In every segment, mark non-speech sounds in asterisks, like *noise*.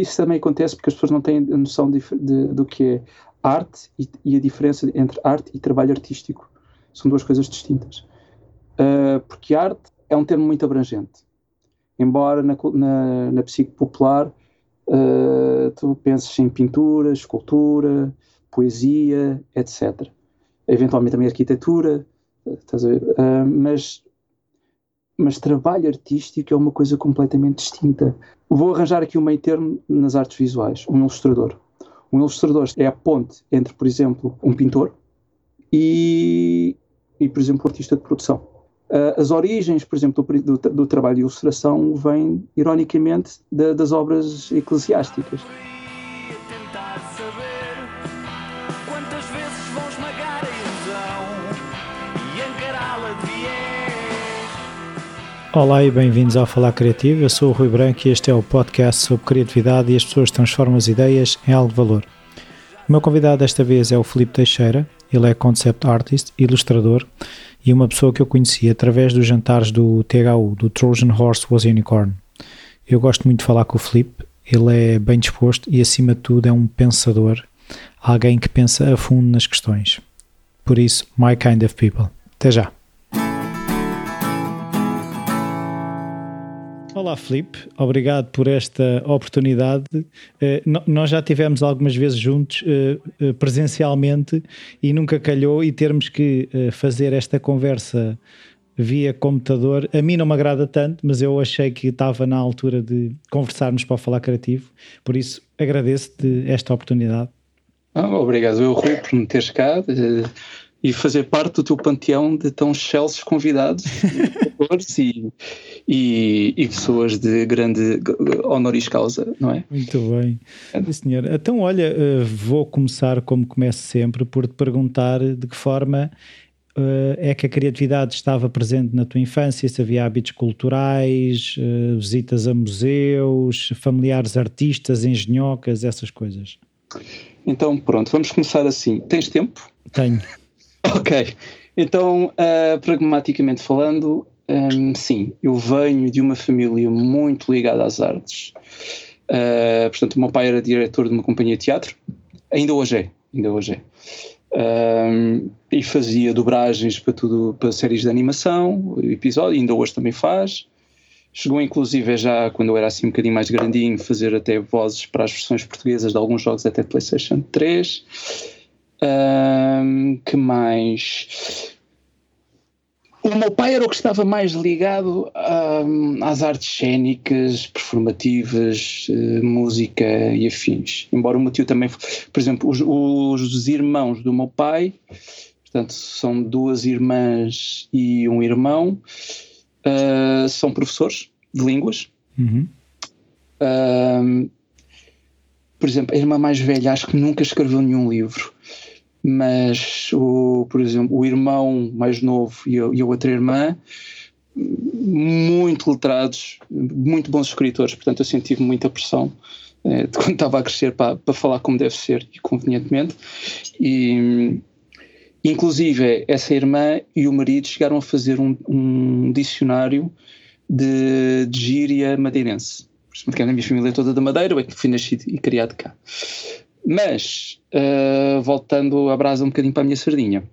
isso também acontece porque as pessoas não têm noção de, de, do que é arte e, e, a diferença entre arte e trabalho artístico. São duas coisas distintas. Uh, porque arte é um termo muito abrangente. Embora na, na, na psique popular uh, tu penses em pintura, escultura, poesia, etc. Eventualmente também arquitetura? Uh, mas, mas trabalho artístico é uma coisa completamente distinta. Vou arranjar aqui um meio termo nas artes visuais, um ilustrador. Um ilustrador é a ponte entre, por exemplo, um pintor e, e por exemplo, um artista de produção. Uh, as origens, por exemplo, do, do, do, trabalho de ilustração vêm, ironicamente, das obras eclesiásticas. Olá e bem-vindos ao Falar Criativo. Eu sou o Rui Branco e este é o podcast sobre criatividade e as pessoas transformam as ideias em algo de valor. O meu convidado desta vez é o Felipe Teixeira. Ele é concept artist, ilustrador e uma pessoa que eu conheci através dos jantares do THU, do Trojan Horse Was Unicorn. Eu gosto muito de falar com o Felipe. Ele é bem disposto e, acima de tudo, é um pensador, alguém que pensa a fundo nas questões. Por isso, my kind of people. Até já! Olá, Felipe. Obrigado por esta oportunidade. Uh, nós já tivemos algumas vezes juntos uh, presencialmente e nunca calhou e termos que fazer esta conversa via computador. A mim não me agrada tanto, mas eu achei que estava na altura de conversarmos para Falar Criativo. Por isso, agradeço-te esta oportunidade. Ah, obrigado, eu, Rui, por me teres cá e fazer parte do teu panteão de tão excelsos convidados e, e, e, pessoas de grande honoris causa, não é? Muito bem. Sim, senhor. Então, olha, eh, vou começar como começo sempre por te perguntar de que forma eh, é que a criatividade estava presente na tua infância, se havia hábitos culturais, eh, visitas a museus, familiares artistas, engenhocas, essas coisas. Então, pronto, vamos começar assim. Tens tempo? Tenho. Ok, então, uh, pragmaticamente falando, um, sim, eu venho de uma família muito ligada às artes. Uh, portanto, o meu pai era diretor de uma companhia de teatro, ainda hoje é, ainda hoje é. Um, e fazia dobragens para tudo, para séries de animação, episódio, ainda hoje também faz. Chegou inclusive já quando eu era assim um bocadinho mais grandinho, fazer até vozes para as versões portuguesas de alguns jogos até PlayStation 3. Um, que mais? O meu pai era o que estava mais ligado um, às artes cênicas, performativas, uh, música e afins. Embora o meu tio também, por exemplo, os, os, irmãos do meu pai, portanto, são duas irmãs e um irmão, uh, são professores de línguas. Uhum. Por exemplo, a irmã mais velha acho que nunca escreveu nenhum livro mas o, por exemplo, o irmão mais novo e a, e a outra irmã muito letrados, muito bons escritores, portanto eu senti muita pressão eh, de quando estava a crescer para, para falar como deve ser e convenientemente. E inclusive essa irmã e o marido chegaram a fazer um, um dicionário de, de gíria madeirense porque a minha família é toda da Madeira, eu é que fui nascido e criado cá mas, uh, voltando a brasa um bocadinho para a minha sardinha,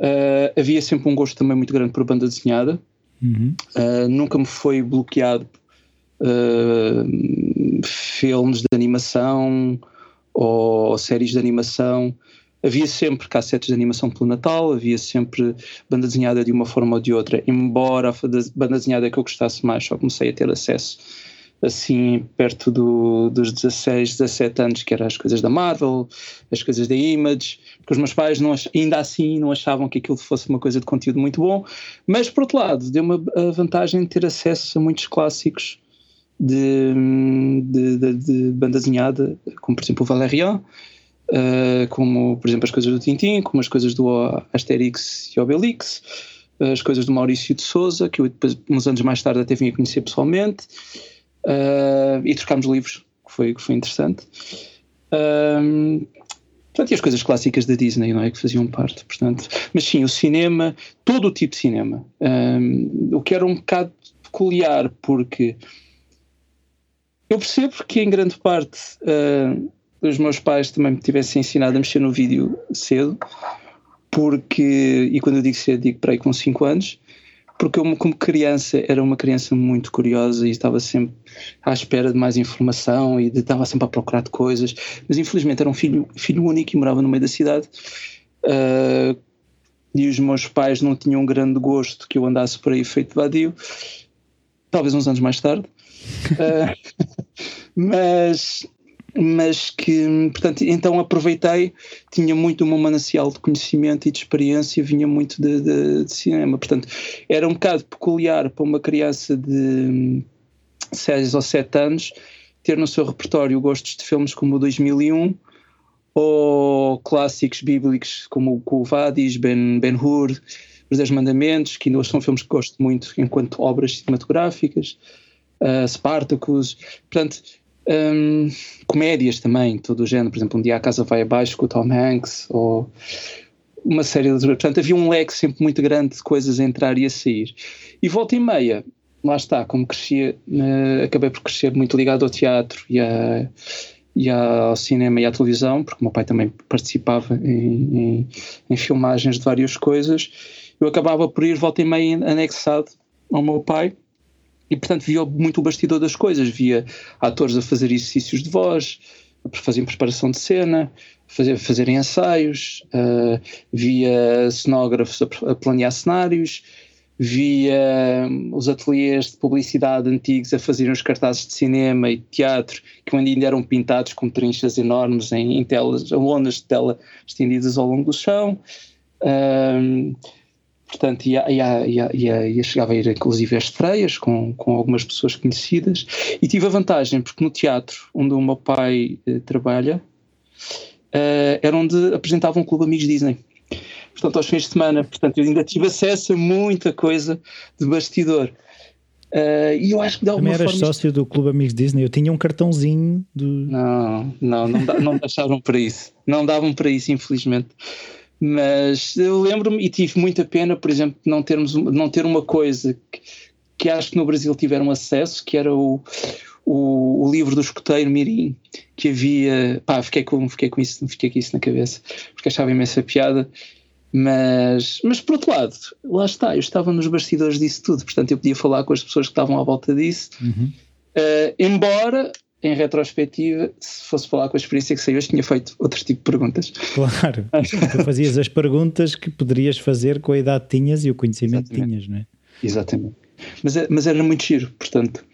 uh, havia sempre um gosto também muito grande por banda desenhada. Uhum. Uh, nunca me foi bloqueado filmes de animação ou séries de animação. Havia sempre cassetes de animação pelo Natal, havia sempre banda desenhada de uma forma ou de outra, embora a banda desenhada que eu gostasse mais só comecei a ter acesso assim perto do, dos 16, 17 anos, que eram as coisas da Marvel, as coisas da Image, porque os meus pais não ainda assim não achavam que aquilo fosse uma coisa de conteúdo muito bom, mas por outro lado deu-me a vantagem de ter acesso a muitos clássicos de, de, de, de banda desenhada, como por exemplo o Valerian, uh, como por exemplo as coisas do Tintin, como as coisas do Asterix e Obelix, as coisas do Maurício de Souza, que eu depois, uns anos mais tarde até vim a conhecer pessoalmente, uh, e trocámos livros, que foi, que foi interessante. Um, portanto, e as coisas clássicas da Disney, não é? Que faziam parte, portanto. Mas sim, o cinema, todo o tipo de cinema. Um, o que era um bocado peculiar, porque eu percebo que em grande parte uh, os meus pais também me tivessem ensinado a mexer no vídeo cedo, porque, e quando eu digo cedo, digo para aí com 5 anos, porque eu, como criança, era uma criança muito curiosa e estava sempre à espera de mais informação e de, estava sempre a procurar de coisas, mas infelizmente era um filho, filho único e morava no meio da cidade. Uh, e os meus pais não tinham um grande gosto que eu andasse por aí feito vadio, talvez uns anos mais tarde. Uh, *laughs* mas mas que, portanto, então aproveitei, tinha muito um manancial de conhecimento e de experiência, vinha muito de, de, de, cinema, portanto, era um bocado peculiar para uma criança de 6 ou 7 anos ter no seu repertório gostos de filmes como o 2001 ou clássicos bíblicos como o Vadis, Ben, ben Hur, Os Dez Mandamentos, que ainda hoje são filmes que gosto muito enquanto obras cinematográficas, uh, Spartacus, portanto, um, comédias também, todo o género, por exemplo, Um Dia a Casa Vai Abaixo com o Tom Hanks, ou uma série de. Portanto, havia um leque sempre muito grande de coisas a entrar e a sair. E volta e meia, lá está, como crescia, uh, acabei por crescer muito ligado ao teatro e, a, e ao cinema e à televisão, porque o meu pai também participava em, em, em filmagens de várias coisas. Eu acabava por ir volta e meia anexado ao meu pai e portanto via muito o bastidor das coisas, via atores a fazer exercícios de voz, a fazer preparação de cena, fazer, fazerem ensaios, uh, via cenógrafos a, a, planear cenários, via um, os ateliês de publicidade antigos a fazerem os cartazes de cinema e teatro, que ainda eram pintados com trinchas enormes em, em telas, lonas de tela estendidas ao longo do chão. Uh, Portanto, ia, ia, ia, ia, chegava a ir inclusive a estreias com, com algumas pessoas conhecidas e tive a vantagem porque no teatro onde o meu pai eh, trabalha eh, era onde apresentava um clube Amigos Disney. Portanto, aos fins de semana, portanto, eu ainda tive acesso a muita coisa de bastidor. Uh, e eu acho que de alguma Também eras forma... sócio do Clube Amigos Disney? Eu tinha um cartãozinho do. Não, não, não, não deixaram para isso. Não davam para isso, infelizmente. Mas eu lembro-me e tive muita pena, por exemplo, não, termos, não ter uma coisa que, que acho que no Brasil tiveram acesso, que era o, o, o, livro do escoteiro Mirim, que havia. Pá, fiquei com, fiquei, com isso, fiquei com isso na cabeça, porque achava imensa piada. Mas, mas por outro lado, lá está, eu estava nos bastidores disso tudo, portanto eu podia falar com as pessoas que estavam à volta disso. Uhum. Uh, embora em retrospectiva, se fosse falar com a experiência que saiu hoje, tinha feito outro tipo de perguntas. Claro, tu fazias as perguntas que poderias fazer com a idade que tinhas e o conhecimento que tinhas, não é? Exatamente. Mas, é, mas era muito giro, portanto.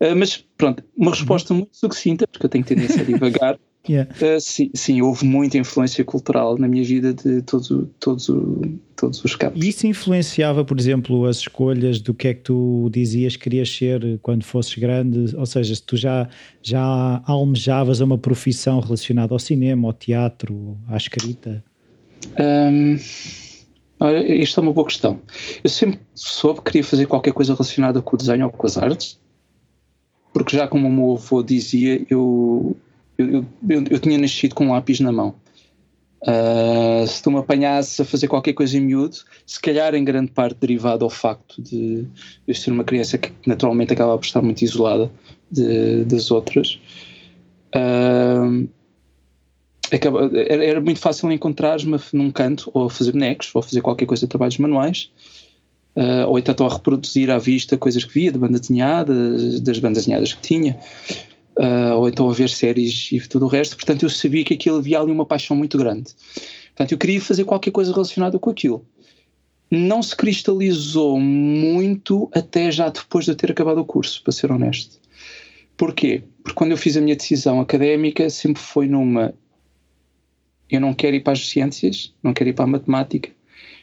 Uh, mas pronto, uma resposta uhum. muito sucinta, porque eu tenho tendência a divagar. *laughs* Yeah. Uh, sim, sim, houve muita influência cultural na minha vida de todos, todos, todos os campos. E isso influenciava, por exemplo, as escolhas do que é que tu dizias que querias ser quando fosses grande? Ou seja, se tu já, já almejavas uma profissão relacionada ao cinema, ao teatro, à escrita? Um, olha, isto é uma boa questão. Eu sempre soube que queria fazer qualquer coisa relacionada com o desenho ou com as artes, porque já como o meu avô dizia, eu eu, eu, eu, tinha nascido com um lápis na mão. Uh, se tu me apanhasse a fazer qualquer coisa em miúdo, se calhar em grande parte derivado ao facto de eu ser uma criança que naturalmente acaba por estar muito isolada de, das outras, uh, acaba, era, era, muito fácil encontrar-me num canto ou a fazer bonecos ou a fazer qualquer coisa de trabalhos manuais. Uh, ou então a reproduzir à vista coisas que via de banda desenhada, das bandas desenhadas que tinha uh, ou então a ver séries e tudo o resto. Portanto, eu sabia que aquilo havia ali uma paixão muito grande. Portanto, eu queria fazer qualquer coisa relacionada com aquilo. Não se cristalizou muito até já depois de eu ter acabado o curso, para ser honesto. Porquê? Porque quando eu fiz a minha decisão académica, sempre foi numa. Eu não quero ir para as ciências, não quero ir para a matemática,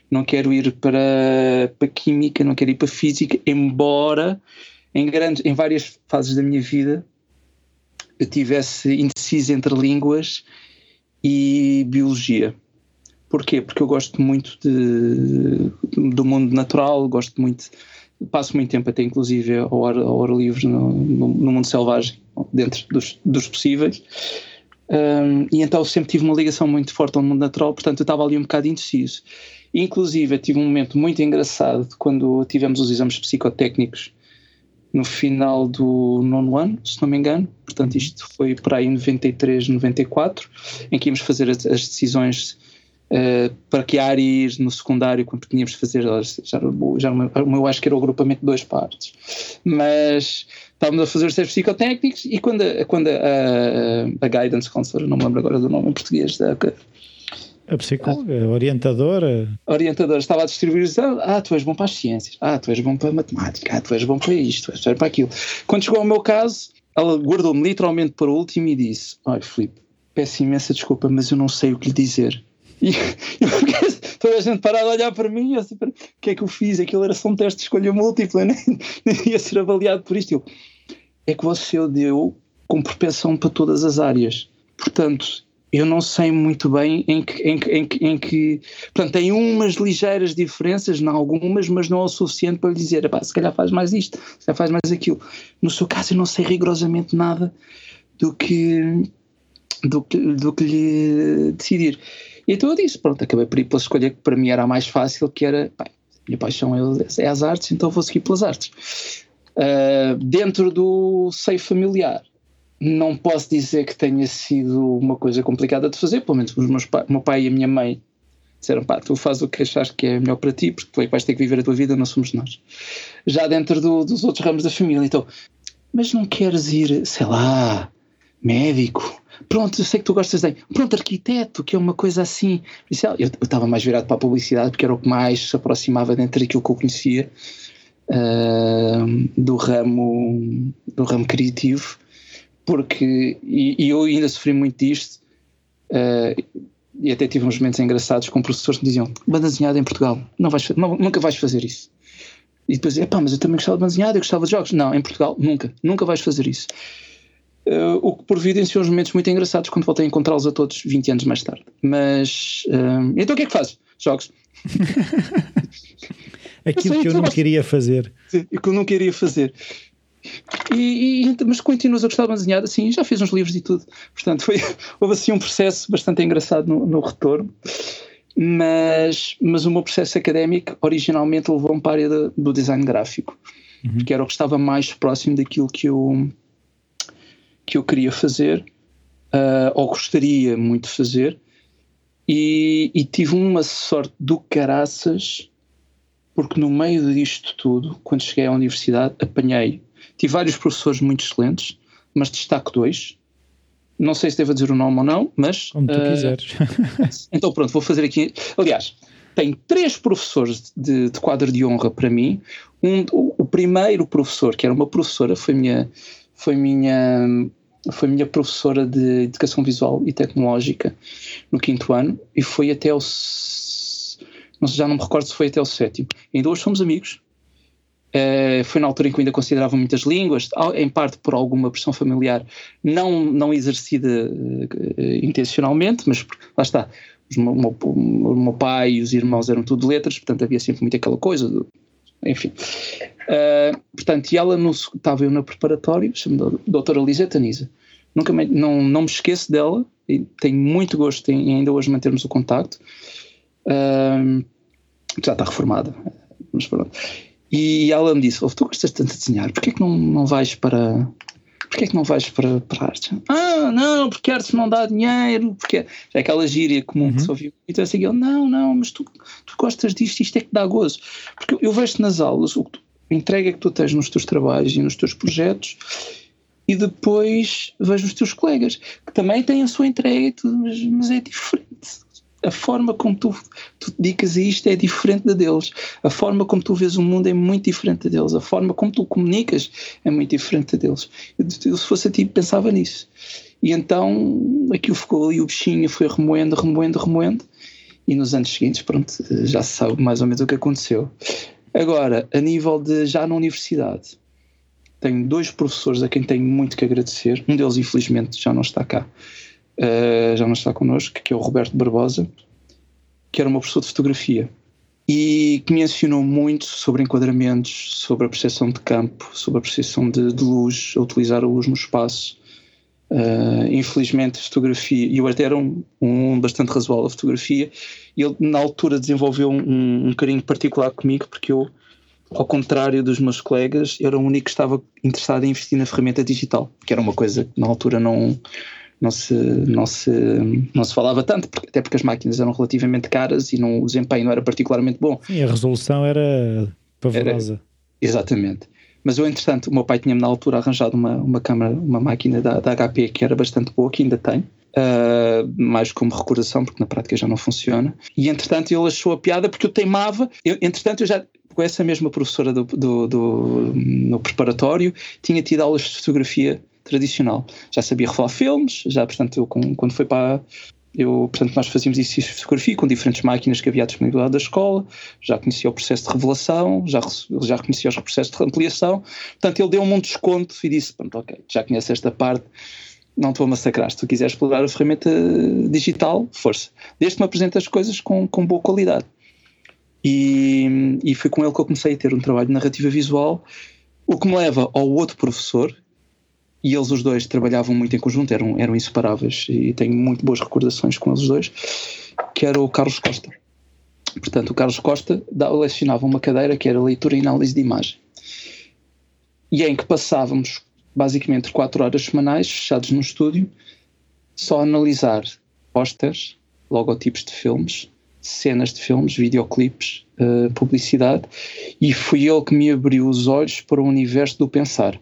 não quero ir para, para química, não quero ir para física, embora em, grandes, em várias fases da minha vida eu tivesse indeciso entre línguas e biologia. Porquê? Porque eu gosto muito de, do mundo natural, gosto muito, passo muito tempo até inclusive ao ar, ao ar livre no, no, no, mundo selvagem, dentro dos, dos possíveis. Um, e então sempre tive uma ligação muito forte ao mundo natural, portanto eu estava ali um bocado indeciso. Inclusive, tive um momento muito engraçado quando tivemos os exames psicotécnicos no final do nono ano, se não me engano. Portanto, isto foi para aí em 93, 94, em que íamos fazer as, as decisões uh, para que área ir no secundário, quando tínhamos de fazer, já, já, eu acho que era o agrupamento de duas partes. Mas estávamos a fazer os testes psicotécnicos e quando, a, quando a, a, a guidance counselor, não me lembro agora do nome em português, da, a psicóloga, a orientadora. Orientadora estava a distribuir ah, tu és bom para as ciências, ah, tu és bom para a matemática, ah, tu és bom para isto, tu és para aquilo. Quando chegou ao meu caso, ela guardou-me literalmente para o último e disse: Ai, Filipe, peço imensa desculpa, mas eu não sei o que lhe dizer. E *laughs* toda a gente parada a olhar para mim assim, o que é que eu fiz? Aquilo era só um teste de escolha múltipla, *laughs* nem, nem ia ser avaliado por isto. Eu, é que você deu com propensão para todas as áreas. Portanto, eu não sei muito bem em que, em que, em que, em que portanto, tem umas ligeiras diferenças, não algumas, mas não é o suficiente para lhe dizer, se calhar faz mais isto, se calhar faz mais aquilo. No seu caso, eu não sei rigorosamente nada do que, do que, do que lhe decidir. E então eu disse, pronto, acabei por ir pela escolha que para mim era a mais fácil, que era, pá, minha paixão é, é as artes, então vou seguir pelas artes. Uh, dentro do seio familiar, não posso dizer que tenha sido uma coisa complicada de fazer, pelo menos os meus o meu pai e a minha mãe disseram, pá, tu fazes o que achas que é melhor para ti, porque tu é que vais ter que viver a tua vida, não somos nós. Já dentro do, dos outros ramos da família, então, mas não queres ir, sei lá, médico? Pronto, eu sei que tu gostas de. Pronto, arquiteto, que é uma coisa assim. Eu estava mais virado para a publicidade, porque era o que mais se aproximava dentro daquilo que eu conhecia uh, do, ramo, do ramo criativo porque, e, e, eu ainda sofri muito disto, uh, e até tive uns momentos engraçados com professores que me diziam: banda desenhada em Portugal, não vais, não, nunca vais fazer isso. E depois, epá, mas eu também gostava de banda desenhada, eu gostava de jogos. Não, em Portugal, nunca, nunca vais fazer isso. Uh, o que providenciou uns momentos muito engraçados quando voltei a encontrá-los a todos 20 anos mais tarde. Mas, uh, então o que é que fazes? Jogos. *laughs* Aquilo que eu não queria fazer. Sim, que eu não queria fazer. E, e, mas continuas a gostar de desenhar assim, já fez uns livros e tudo. Portanto, foi, *laughs* houve assim um processo bastante engraçado no, no retorno. Mas, mas o meu processo académico originalmente levou-me para a área de, do design gráfico, uhum. porque era o que estava mais próximo daquilo que eu, que eu queria fazer, uh, ou gostaria muito de fazer, e, e tive uma sorte do caraças, porque no meio disto tudo, quando cheguei à universidade, apanhei Tive vários professores muito excelentes, mas destaco dois. Não sei se devo dizer o nome ou não, mas. Como tu uh, quiseres. *laughs* então pronto, vou fazer aqui. Aliás, tem três professores de, de quadro de honra para mim. Um, o, o, primeiro professor, que era uma professora, foi minha, foi minha, foi minha professora de educação visual e tecnológica no quinto ano e foi até o. Não sei, já não me recordo se foi até o sétimo. Ainda hoje somos amigos. Uh, foi na altura em que eu ainda considerava muitas línguas, em parte por alguma pressão familiar não, não exercida uh, intencionalmente, mas lá está, o meu, o meu, pai e os irmãos eram tudo letras, portanto havia sempre muito aquela coisa, do, enfim. Uh, portanto, e ela no, estava eu na preparatória, chama-me doutora Lisa Tanisa. Nunca me, não, não me esqueço dela e tenho muito gosto em ainda hoje mantermos o contacto. já está reformada, mas pronto. E ela me disse: Tu gostas tanto de desenhar, porquê é que não, não vais para. Porquê é que não vais para, para arte? Ah, não, porque arte não dá dinheiro, porque é, aquela gíria comum uhum. que se ouviu. Então assim, eu, não, não, mas tu, tu gostas disto, isto é que dá gozo. Porque eu vejo-te nas aulas, o a entrega que tu tens nos teus trabalhos e nos teus projetos, e depois vejo os teus colegas, que também têm a sua entrega e tudo, mas, mas é diferente a forma como tu, tu te dedicas a isto é diferente da deles. A forma como tu vês o mundo é muito diferente da deles. A forma como tu comunicas é muito diferente da deles. Eu, eu, se fosse a ti, pensava nisso. E então aquilo ficou ali, o bichinho foi remoendo, remoendo, remoendo. E nos anos seguintes, pronto, já se sabe mais ou menos o que aconteceu. Agora, a nível de já na universidade, tenho dois professores a quem tenho muito que agradecer. Um deles, infelizmente, já não está cá uh, já não está connosco, que é o Roberto Barbosa, que era uma professor de fotografia e que me ensinou muito sobre enquadramentos, sobre a percepção de campo, sobre a percepção de, de luz, a utilizar a luz no espaço. Uh, infelizmente, fotografia, e eu até era um, um bastante razoável a fotografia, e ele na altura desenvolveu um, um carinho particular comigo, porque eu ao contrário dos meus colegas, era o único que estava interessado em investir na ferramenta digital, que era uma coisa que na altura não, não, se, não, se, não se falava tanto, até porque as máquinas eram relativamente caras e não, o desempenho não era particularmente bom. E a resolução era pavorosa. Era, exatamente. Mas eu, entretanto, o meu pai tinha-me na altura arranjado uma, uma câmera, uma máquina da, da HP que era bastante boa, que ainda tenho. Uh, mais como recordação, porque na prática já não funciona. E entretanto ele achou a piada porque eu teimava. Eu, entretanto, eu já, com essa mesma professora do, do, do, no preparatório, tinha tido aulas de fotografia tradicional. Já sabia revelar filmes, já, portanto, eu, quando foi para. Eu, portanto, nós fazíamos exercícios de fotografia com diferentes máquinas que havia à disponibilidade da escola, já conhecia o processo de revelação, já, já conhecia os processos de ampliação. Portanto, ele deu-me um desconto e disse: Pronto, ok, já conhece esta parte, não te vou massacrar. Se tu quiseres explorar a ferramenta digital, força. Desde que me apresentes as coisas com, com boa qualidade. E, e foi com ele que eu comecei a ter um trabalho de narrativa visual, o que me leva ao outro professor, e eles os dois trabalhavam muito em conjunto, eram, eram inseparáveis, e tenho muito boas recordações com eles dois, que era o Carlos Costa. Portanto, o Carlos Costa lecionava uma cadeira que era leitura e análise de imagem. E em que passávamos basicamente quatro horas semanais, fechados no estúdio, só a analisar posters, logotipos de filmes, cenas de filmes, videoclipes, uh, publicidade, e foi ele que me abriu os olhos para o universo do pensar.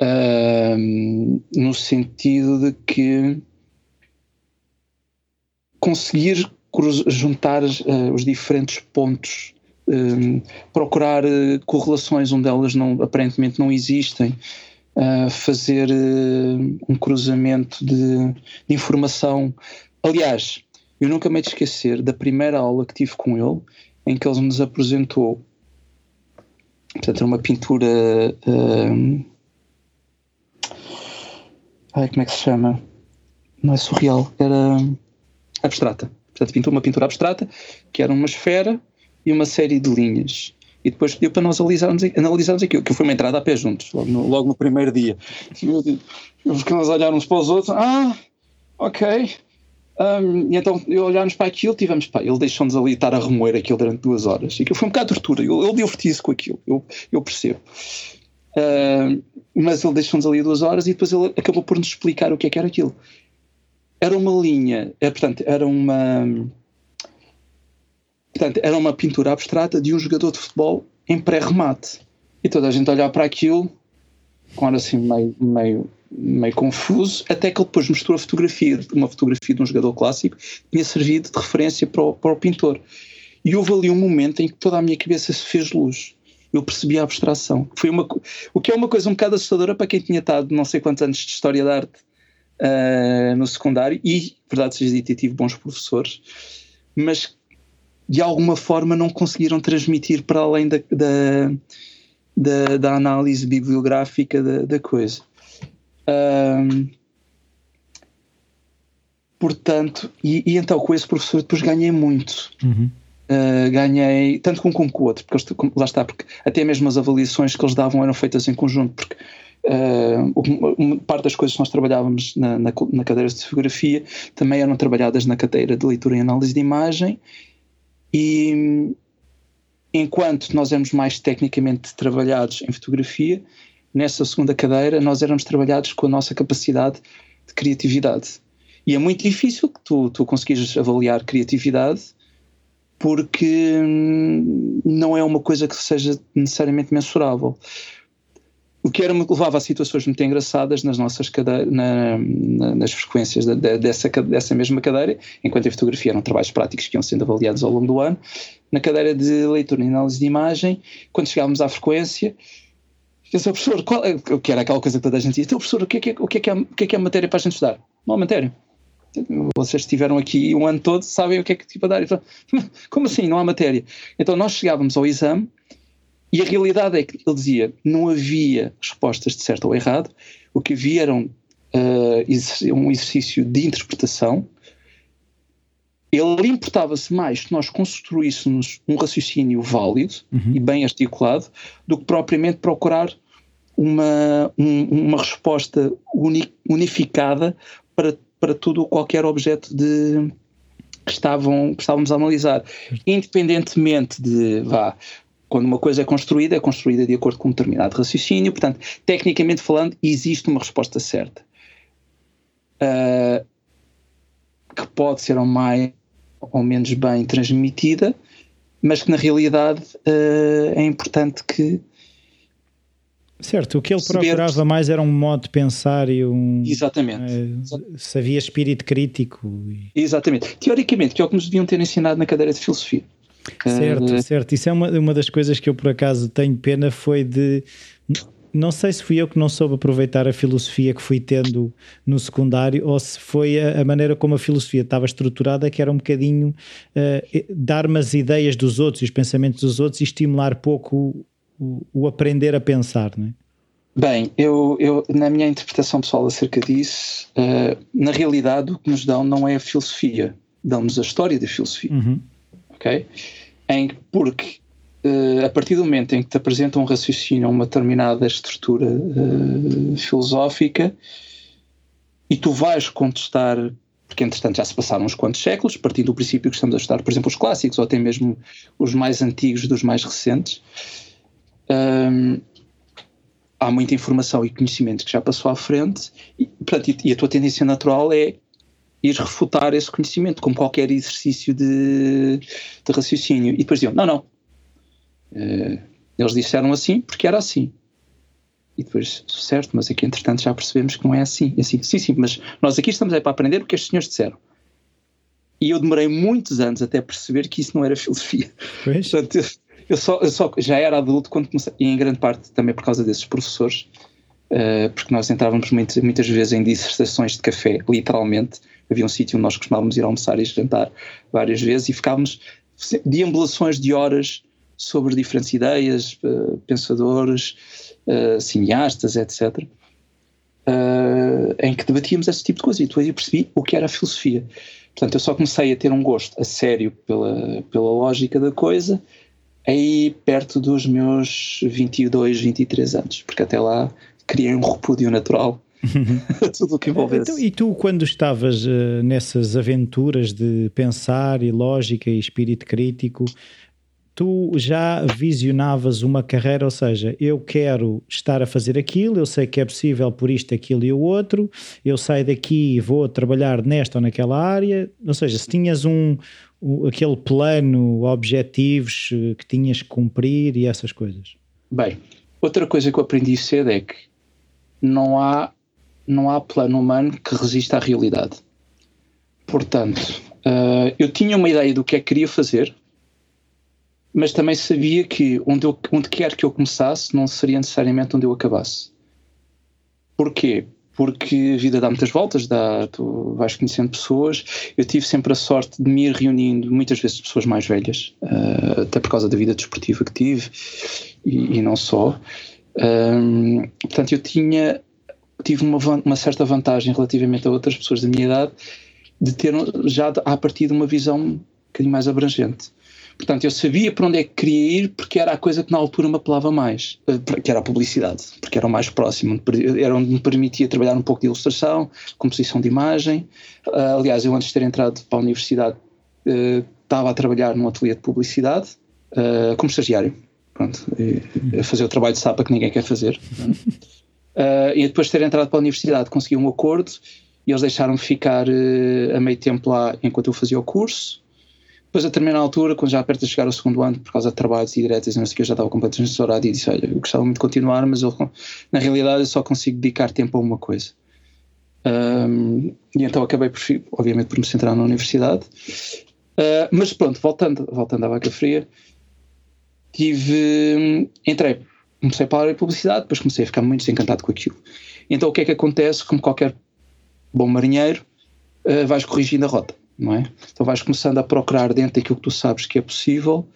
No sentido de que conseguir juntar uh, os diferentes pontos um, procurar uh, correlações onde elas não, aparentemente não existem, uh, fazer uh, um cruzamento de, de, informação. Aliás, eu nunca me esquecer da primeira aula que tive com ele, em que ele nos apresentou portanto, uma pintura. Ai, como é que se chama? Não é surreal, era abstrata. Portanto, pintou uma pintura abstrata que era uma esfera e uma série de linhas. E depois pediu para nós analisarmos, analisarmos aquilo, que foi uma entrada a pé juntos, logo no, logo no primeiro dia. E ficamos a olhar uns para os outros, ah, ok. Um, e então olharmos para aquilo, tivemos, pá, ele deixou-nos ali estar a remoer aquilo durante duas horas. E aquilo foi um bocado de tortura, ele, ele divertia-se com aquilo, eu, eu percebo. Uh, mas ele deixou-nos ali duas horas e depois ele acabou por nos explicar o que é que era aquilo. Era uma linha, é, portanto, era uma Portanto, era uma pintura abstrata de um jogador de futebol em pré-remate. E toda a gente olhava para aquilo, com era assim meio, meio, meio confuso, até que ele depois mostrou a fotografia, uma fotografia de um jogador clássico, que tinha servido de referência para o, para o pintor. E houve ali um momento em que toda a minha cabeça se fez luz. Eu percebi a abstração. Foi uma, o que é uma coisa um bocado assustadora para quem tinha estado não sei quantos anos de História da Arte uh, no secundário e, verdade seja dita, tive bons professores, mas de alguma forma não conseguiram transmitir para além da, da, da, da análise bibliográfica da, da coisa. Um, portanto, e, e, então com esse professor depois ganhei muito. Uhum. Uh, ganhei tanto com um como com o outro, porque eles, lá está, porque até mesmo as avaliações que eles davam eram feitas em conjunto, porque uh, parte das coisas que nós trabalhávamos na, na, na cadeira de fotografia também eram trabalhadas na cadeira de leitura e análise de imagem e enquanto nós éramos mais tecnicamente trabalhados em fotografia, nessa segunda cadeira nós éramos trabalhados com a nossa capacidade de criatividade. E é muito difícil que tu, tu conseguires avaliar criatividade porque hum, não é uma coisa que seja necessariamente mensurável. O que era, levava a situações muito engraçadas nas nossas cadeiras, na, na, nas frequências de, de, dessa, dessa mesma cadeira, enquanto em fotografia eram trabalhos práticos que iam sendo avaliados ao longo do ano. Na cadeira de leitura e análise de imagem, quando chegávamos à frequência, disse, professor, qual é, que era aquela coisa que toda a gente dizia, então, professor, o que é que é, o que é, que é, o que é, que é a matéria para a gente estudar? Não há matéria. Vocês estiveram aqui um ano todo, sabem o que é que tipo a dar. Então, como assim? Não há matéria. Então nós chegávamos ao exame e a realidade é que ele dizia não havia respostas de certo ou errado, o que havia era um, uh, um exercício de interpretação. Ele importava-se mais que nós construíssemos um raciocínio válido uhum. e bem articulado do que propriamente procurar uma, um, uma resposta uni, unificada para, para todo qualquer objeto de, que, estavam, que estávamos a analisar. Independentemente de, vá, Quando uma coisa é construída, é construída de acordo com um determinado raciocínio, portanto, tecnicamente falando, existe uma resposta certa. Uh, que pode ser ou mais ou menos bem transmitida, mas que na realidade uh, é importante que. Certo, o que ele procurava mais era um modo de pensar e um. Exatamente. Uh, se havia espírito crítico. E... Exatamente. Teoricamente, que é o que nos deviam ter ensinado na cadeira de filosofia. Certo, uh, certo. Isso é uma, uma das coisas que eu por acaso tenho pena foi de não sei se fui eu que não soube aproveitar a filosofia que fui tendo no secundário ou se foi a, a maneira como a filosofia estava estruturada, que era um bocadinho uh, dar-me as ideias dos outros e os pensamentos dos outros e estimular pouco o, aprender a pensar, não é? Bem, eu, eu, na minha interpretação pessoal acerca disso, uh, na realidade o que nos dão não é a filosofia, dão-nos a história da filosofia. Uhum. Ok? Em, porque uh, a partir do momento em que te apresenta um raciocínio, uma determinada estrutura uh, filosófica, e tu vais contestar, porque entretanto já se passaram uns quantos séculos, partindo do princípio que estamos a estudar, por exemplo, os clássicos, ou até mesmo os mais antigos dos mais recentes, um, há muita informação e conhecimento que já passou à frente, e, portanto, e a tua tendência natural é ir refutar esse conhecimento, como qualquer exercício de, de raciocínio. E depois diziam: não, não, Uh, eles disseram assim porque era assim. E depois, certo, mas aqui entretanto já percebemos que não é assim. E assim, sim, sim, mas nós aqui estamos aí para aprender o que estes senhores disseram. E eu demorei muitos anos até perceber que isso não era filosofia. Portanto, eu, só, eu só já era adulto quando comecei, e em grande parte também por causa desses professores, uh, porque nós entrávamos muitas, muitas vezes em dissertações de café, literalmente. Havia um sítio onde nós costumávamos ir almoçar e jantar várias vezes e ficávamos deambulações de horas sobre diferentes ideias, uh, pensadores, uh, cineastas, etc., uh, em que debatíamos esse tipo de coisa. E depois eu percebi o que era a filosofia. Portanto, eu só comecei a ter um gosto a sério pela, pela lógica da coisa aí perto dos meus 22, 23 anos, porque até lá criei um repúdio natural tudo o que envolvesse. Então, e tu, quando estavas uh, nessas aventuras de pensar e lógica e espírito crítico, tu já visionavas uma carreira, ou seja, eu quero estar a fazer aquilo, eu sei que é possível por isto, aquilo e o outro, eu saio daqui e vou trabalhar nesta ou naquela área, ou seja, se tinhas um, um aquele plano, objetivos eh, que tinhas que cumprir e essas coisas. Bem, outra coisa que eu aprendi cedo é que não há, não há plano humano que resista à realidade. Portanto, uh, eu tinha uma ideia do que é que queria fazer, mas também sabia que onde, eu, onde quer que eu começasse não seria necessariamente onde eu acabasse. Porquê? Porque a vida dá muitas voltas, dá, tu vais conhecendo pessoas. Eu tive sempre a sorte de me ir reunindo muitas vezes pessoas mais velhas, uh, até por causa da vida desportiva que tive e, e não só. Um, portanto, eu tinha tive uma, uma certa vantagem relativamente a outras pessoas da minha idade de ter já a partir de uma visão um bocadinho mais abrangente. Portanto, eu sabia para onde é que queria ir porque era a coisa que na altura me apelava mais, eh, que era a publicidade, porque era o mais próximo, era onde me permitia trabalhar um pouco de ilustração, composição de imagem. Eh, aliás, eu antes de ter entrado para a universidade eh, estava a trabalhar num ateliê de publicidade como estagiário, pronto, a fazer o trabalho de sapa que ninguém quer fazer. e depois de ter entrado para a universidade consegui um acordo e eles deixaram-me ficar a meio tempo lá enquanto eu fazia o curso depois, a determinada altura, quando já de chegar ao segundo ano, por causa de trabalhos e diretas, não sei o que, eu já estava completamente estourado e disse: Olha, eu gostava muito de continuar, mas eu, na realidade eu só consigo dedicar tempo a uma coisa. Um, e então acabei, por, obviamente, por me centrar na universidade. Uh, mas pronto, voltando, voltando à vaca fria, tive. Entrei, comecei para a área de publicidade, depois comecei a ficar muito desencantado com aquilo. Então o que é que acontece? Como qualquer bom marinheiro, uh, vais corrigindo a rota não é? Então vais começando a procurar dentro daquilo que tu sabes que é possível.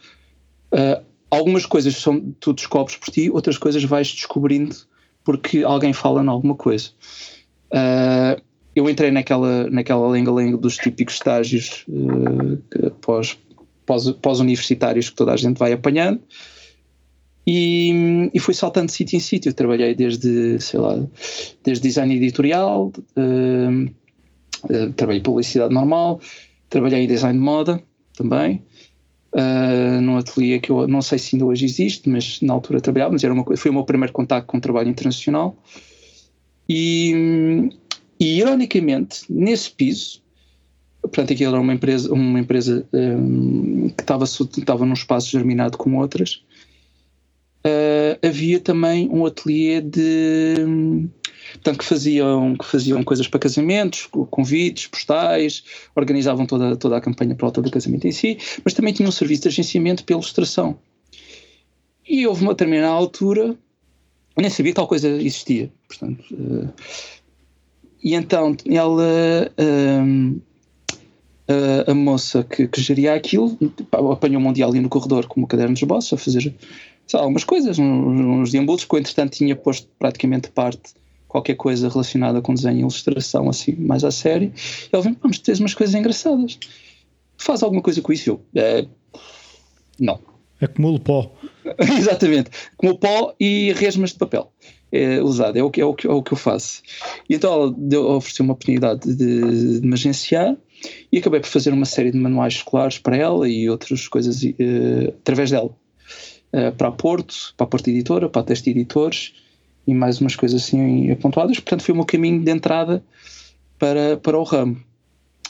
Uh, algumas coisas são, tu descobres por ti, outras coisas vais descobrindo porque alguém fala em alguma coisa. Uh, eu entrei naquela, naquela lenga-lenga dos típicos estágios uh, pós, pós, pós-universitários que toda a gente vai apanhando e, e fui saltando de sítio em sítio. Trabalhei desde, sei lá, desde design editorial, uh, Uh, trabalhei publicidade normal, trabalhei em design de moda também. uh, num ateliê que eu não sei se ainda hoje existe, mas na altura trabalhava, mas era uma, foi o meu primeiro contato com o trabalho internacional. E, e ironicamente, nesse piso, portanto, aquilo era uma empresa, uma empresa um, que estava, estava num espaço germinado com outras, uh, havia também um ateliê de. Portanto, que faziam, que faziam coisas para casamentos, convites, postais, organizavam toda, toda a campanha para volta do casamento em si, mas também tinham serviço de agenciamento pela ilustração. E houve uma determinada altura, eu nem sabia que tal coisa existia. Portanto, uh, e então ela. Uh, a, a moça que, que geria aquilo apanhou-me um dia ali no corredor com o caderno dos bosses a fazer lá, algumas coisas, uns, uns que eu entretanto tinha posto praticamente parte qualquer coisa relacionada com desenho e ilustração, assim, mais a sério. E ele vem, vamos ter umas coisas engraçadas. Faz alguma coisa com isso? Eu, é, não. Acumulo pó. *laughs* Exatamente. Acumulo pó e resmas de papel é, usado. É o, que, é, o que, é o que eu faço. E então ela deu, ofereceu uma oportunidade de, de me agenciar e acabei por fazer uma série de manuais escolares para ela e outras coisas uh, através dela. Uh, para a Porto, para a Porto Editora, para a Teste Editores e mais umas coisas assim apontadas. Portanto, foi o meu caminho de entrada para, para o ramo.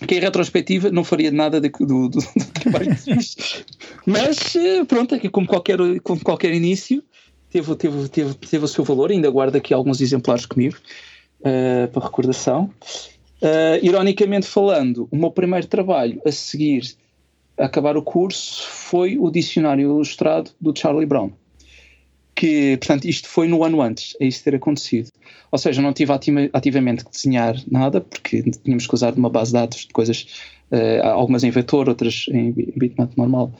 Que em retrospectiva não faria nada do, do, do, *laughs* trabalho que fiz. Mas eh, pronto, é que como qualquer, como qualquer início, teve, teve, teve, teve o seu valor. Ainda guardo aqui alguns exemplares comigo uh, para recordação. Uh, ironicamente falando, o meu primeiro trabalho a seguir a acabar o curso foi o Dicionário Ilustrado do Charlie Brown. Que, portanto, isto foi no ano antes a isso ter acontecido. Ou seja, não tive ativamente que desenhar nada, porque tínhamos que usar uma base de dados de coisas, uh, algumas em vetor, outras em bitmap normal,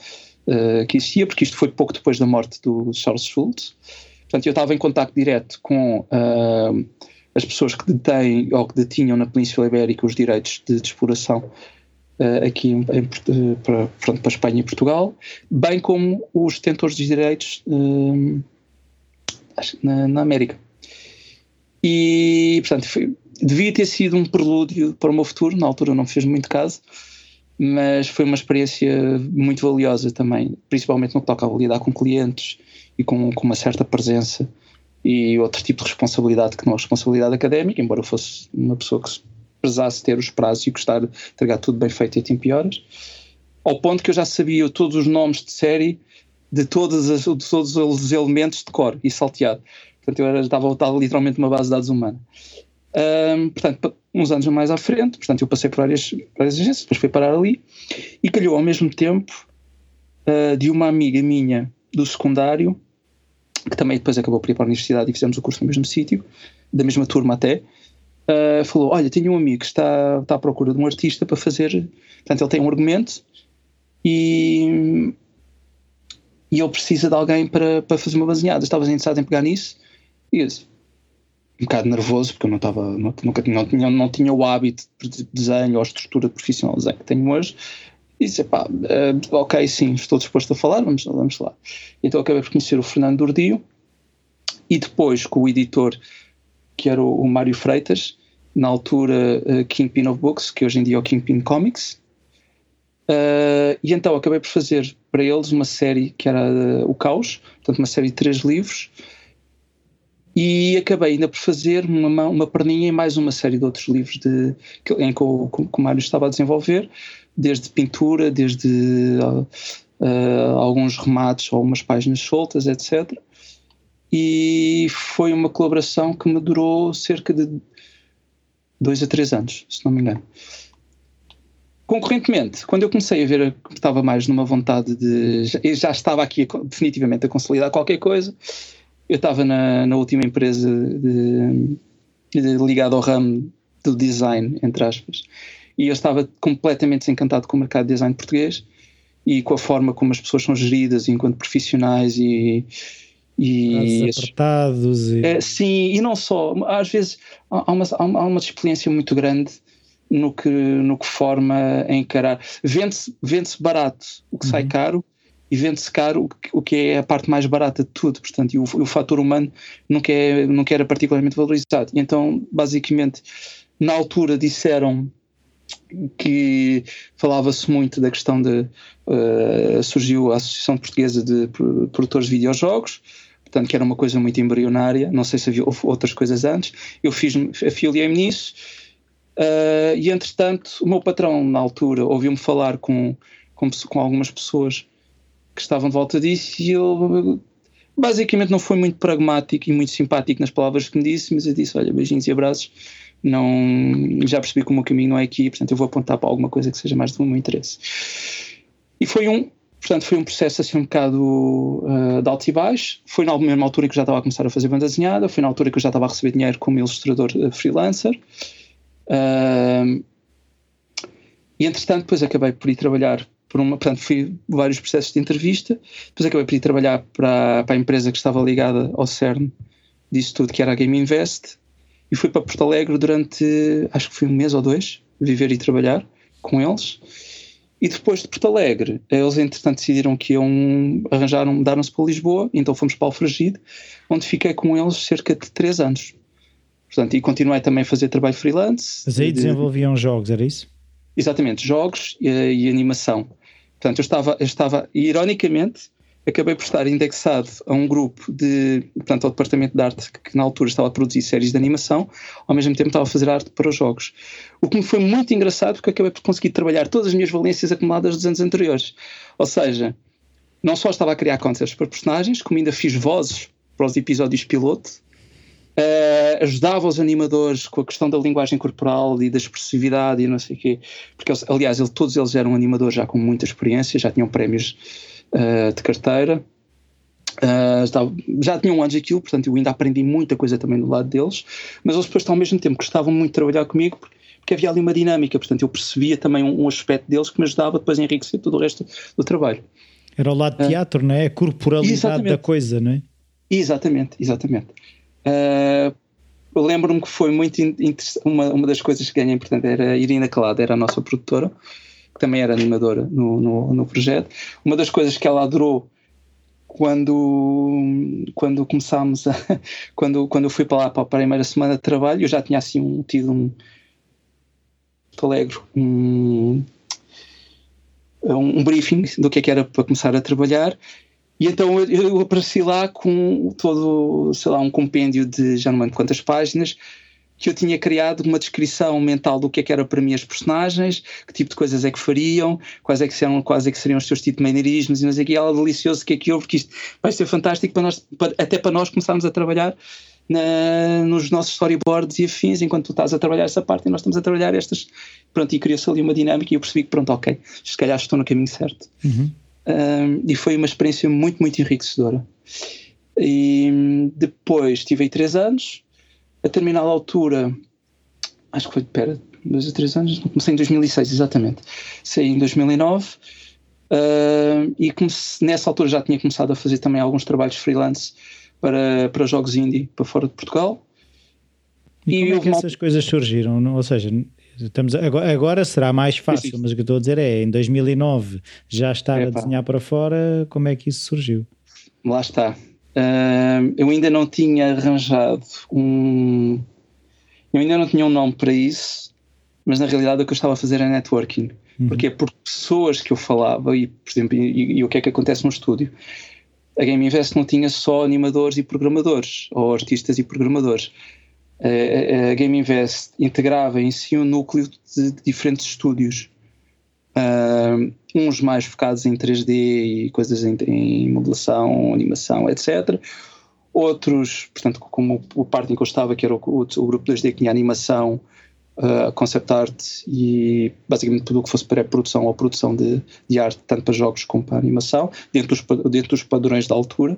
uh, que existia, porque isto foi pouco depois da morte do Charles Schultz. Portanto, eu estava em contato direto com uh, as pessoas que detêm ou que detinham na Península Ibérica os direitos de, de exploração aqui em, em, para, pronto, para Espanha e Portugal, bem como os detentores de direitos na, na, América. E, portanto, foi, devia ter sido um prelúdio para o meu futuro, na altura não fez muito caso, mas foi uma experiência muito valiosa também, principalmente no que toca a lidar com clientes e com, com uma certa presença e outro tipo de responsabilidade que não a responsabilidade académica, embora eu fosse uma pessoa que precisasse ter os prazos e gostar de entregar tudo bem feito e tempo e horas, ao ponto que eu já sabia todos os nomes de série de todos, as, de todos os elementos de cor e salteado. Portanto, eu era, estava, estava literalmente numa base de dados humana. Um, portanto, uns anos mais à frente, portanto, eu passei por várias, várias agências, depois fui parar ali e calhou ao mesmo tempo uh, de uma amiga minha do secundário que também depois acabou por ir para a universidade e fizemos o curso no mesmo sítio, da mesma turma até, uh, falou: Olha, tenho um amigo que está, está à procura de um artista para fazer. Portanto, ele tem um argumento e, e ele precisa de alguém para, para fazer uma baseada. Estavas interessado em pegar nisso? E eu disse, um bocado nervoso, porque eu não estava, nunca, não, tinha, não tinha o hábito de desenho ou estrutura profissional de desenho que tenho hoje. E disse, pá, uh, ok, sim, estou disposto a falar, vamos, vamos lá. Então acabei por conhecer o Fernando Dordio e depois com o editor, que era o, o Mário Freitas, na altura uh, Kingpin of Books, que hoje em dia é o Kingpin Comics. Uh, e então acabei por fazer para eles uma série que era uh, O Caos, portanto, uma série de três livros. E acabei ainda por fazer uma, uma perninha em mais uma série de outros livros de, que, em que o, que o Mário estava a desenvolver desde pintura, desde uh, alguns remates ou umas páginas soltas, etc. E foi uma colaboração que me durou cerca de dois a três anos, se não me engano. Concorrentemente, quando eu comecei a ver que estava mais numa vontade de. Eu já estava aqui definitivamente a consolidar qualquer coisa. Eu estava na, na última empresa de, de, ligada ao ramo do design, entre aspas, e eu estava completamente desencantado com o mercado de design português e com a forma como as pessoas são geridas enquanto profissionais e e apertados e... É, sim, e não só às vezes há uma, há uma experiência muito grande no que, no que forma a encarar vende-se vende barato o que uhum. sai caro e vende-se caro o que é a parte mais barata de tudo, portanto, e o, o fator humano nunca, é, nunca era particularmente valorizado. E então, basicamente, na altura disseram que falava-se muito da questão de. Uh, surgiu a Associação Portuguesa de Produtores de Videojogos, portanto, que era uma coisa muito embrionária, não sei se havia outras coisas antes. Eu fiz, afiliei-me nisso, uh, e entretanto, o meu patrão, na altura, ouviu-me falar com, com, com algumas pessoas que estavam de volta disso, e ele basicamente não foi muito pragmático e muito simpático nas palavras que me disse, mas eu disse: Olha, beijinhos e abraços. Não, já percebi que o meu caminho não é aqui, portanto eu vou apontar para alguma coisa que seja mais do meu interesse. E foi um, portanto foi um processo assim um bocado uh, de alto e baixo, foi na mesma altura que eu já estava a começar a fazer banda desenhada, foi na altura que eu já estava a receber dinheiro como ilustrador uh, freelancer, uh, e entretanto depois acabei por ir trabalhar por uma, portanto fui vários processos de entrevista, depois acabei por ir trabalhar para, para a empresa que estava ligada ao CERN disso tudo, que era a Game Invest, e fui para Porto Alegre durante, acho que foi um mês ou dois, viver e trabalhar com eles. E depois de Porto Alegre, eles entretanto decidiram que iam arranjar, mudaram-se para Lisboa, então fomos para Alfragide, onde fiquei com eles cerca de três anos. Portanto, e continuei também a fazer trabalho freelance. Mas aí desenvolviam de... jogos, era isso? Exatamente, jogos e, e animação. Portanto, eu estava, eu estava, ironicamente, acabei por estar indexado a um grupo de, portanto, ao departamento de arte que na altura estava a produzir séries de animação, ao mesmo tempo estava a fazer arte para os jogos. O que me foi muito engraçado porque acabei por conseguir trabalhar todas as minhas valências acumuladas dos anos anteriores. Ou seja, não só estava a criar concepts para personagens, como ainda fiz vozes para os episódios piloto, uh, ajudava os animadores com a questão da linguagem corporal e da expressividade e não sei o quê, porque aliás eles, todos eles eram animadores já com muita experiência, já tinham prémios uh, de carteira. Uh, já tinham anos aquilo, portanto eu ainda aprendi muita coisa também do lado deles, mas eles depois ao mesmo tempo gostavam muito de trabalhar comigo porque, porque havia ali uma dinâmica, portanto eu percebia também um, um, aspecto deles que me ajudava depois a enriquecer todo o resto do trabalho. Era o lado de teatro, não é? A corporalidade exatamente. da coisa, não é? Exatamente, exatamente. Uh, eu lembro-me que foi muito interessante, uma, uma das coisas que ganhei importante era a Irina Calada, era a nossa produtora, também era animadora no, no, no projeto. Uma das coisas que ela adorou quando quando começámos a *laughs* quando quando eu fui para lá para a primeira semana de trabalho eu já tinha assim um, tido um alegre um, um briefing do que é que era para começar a trabalhar e então eu, eu apareci lá com todo sei lá um compêndio de já não lembro quantas páginas que eu tinha criado uma descrição mental do que é que era para mim as personagens, que tipo de coisas é que fariam, quais é que seriam, quais é que seriam os seus tipos de maneirismos e não sei o que, ela delicioso que é que houve, porque isto vai ser fantástico para nós, para, até para nós começarmos a trabalhar na, nos nossos storyboards e afins, enquanto tu estás a trabalhar essa parte e nós estamos a trabalhar estas, pronto, e criou-se ali uma dinâmica e eu percebi que pronto, ok, se calhar estou no caminho certo. Uhum. Um, e foi uma experiência muito, muito enriquecedora. E depois tive aí três anos, a determinada altura, acho que foi, pera, dois ou três anos, comecei em 2006, exatamente. Saí em 2009 uh, e nessa altura já tinha começado a fazer também alguns trabalhos freelance para, para jogos indie para fora de Portugal. E, e como é que essas coisas surgiram? Ou seja, estamos agora, agora será mais fácil, mas o que eu estou a dizer é, em 2009 já estar a desenhar para fora, como é que isso surgiu? Lá está. Uh, eu ainda não tinha arranjado um. Eu ainda não tinha um nome para isso, mas na realidade o que eu estava a fazer é networking. Uhum. Porque é por pessoas que eu falava, e, por exemplo, e, e, o que é que acontece no estúdio? A Game Invest não tinha só animadores e programadores, ou artistas e programadores. A, Game Invest integrava em si um núcleo de, de diferentes estúdios. Uh, uns mais focados em 3D e coisas em, em modelação, animação, etc. Outros, portanto, como o parte em que eu estava, que era o, o, o grupo 2D que tinha animação, uh, concept art e basicamente tudo o que fosse pré-produção ou produção de, de, arte, tanto para jogos como para animação, dentro dos, dentro dos padrões da altura.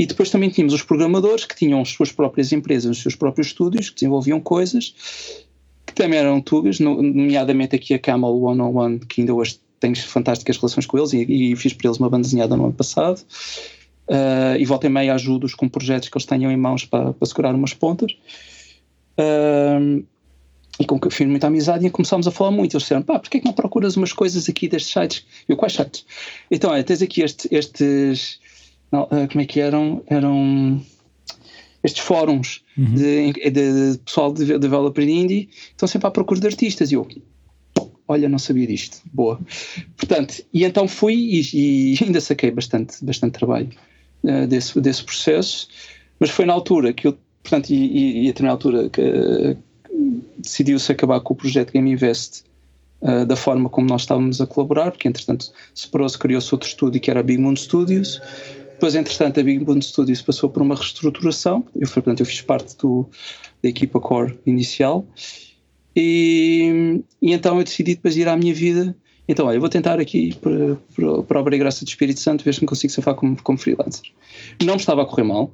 E depois também tínhamos os programadores que tinham as suas próprias empresas, os seus próprios estúdios, que desenvolviam coisas que também eram tugas, nomeadamente aqui a Camel 101, que ainda hoje tenho fantásticas relações com eles e, e fiz para eles uma banda desenhada no ano passado. Uh, e volta e meia ajudo-os com projetos que eles tenham em mãos para, para segurar umas pontas. Uh, e com que eu fiz muita amizade e começámos a falar muito. Eles disseram, pá, porquê é que não procuras umas coisas aqui destes sites? Eu, quais sites? Então, é, tens aqui este, estes, não, uh, como é que eram? Eram estes fóruns uhum. de, de, de, pessoal de developer indie estão sempre à procura de artistas. E eu, olha, não sabia disto, boa. Portanto, e então fui e, e *laughs* ainda saquei bastante, bastante trabalho uh, desse, desse processo, mas foi na altura que eu, portanto, e, e, e a determinada altura que uh, decidiu-se acabar com o projeto Game Invest uh, da forma como nós estávamos a colaborar, porque entretanto separou-se, criou-se outro estúdio que era a Big Moon Studios, depois, entretanto, a Big Moon Studios passou por uma reestruturação. Eu, portanto, eu fiz parte do, da equipa core inicial. E, e, então eu decidi depois ir à minha vida. Então, olha, eu vou tentar aqui, para, para, obra e graça do Espírito Santo, ver se me consigo safar como, como freelancer. Não me estava a correr mal,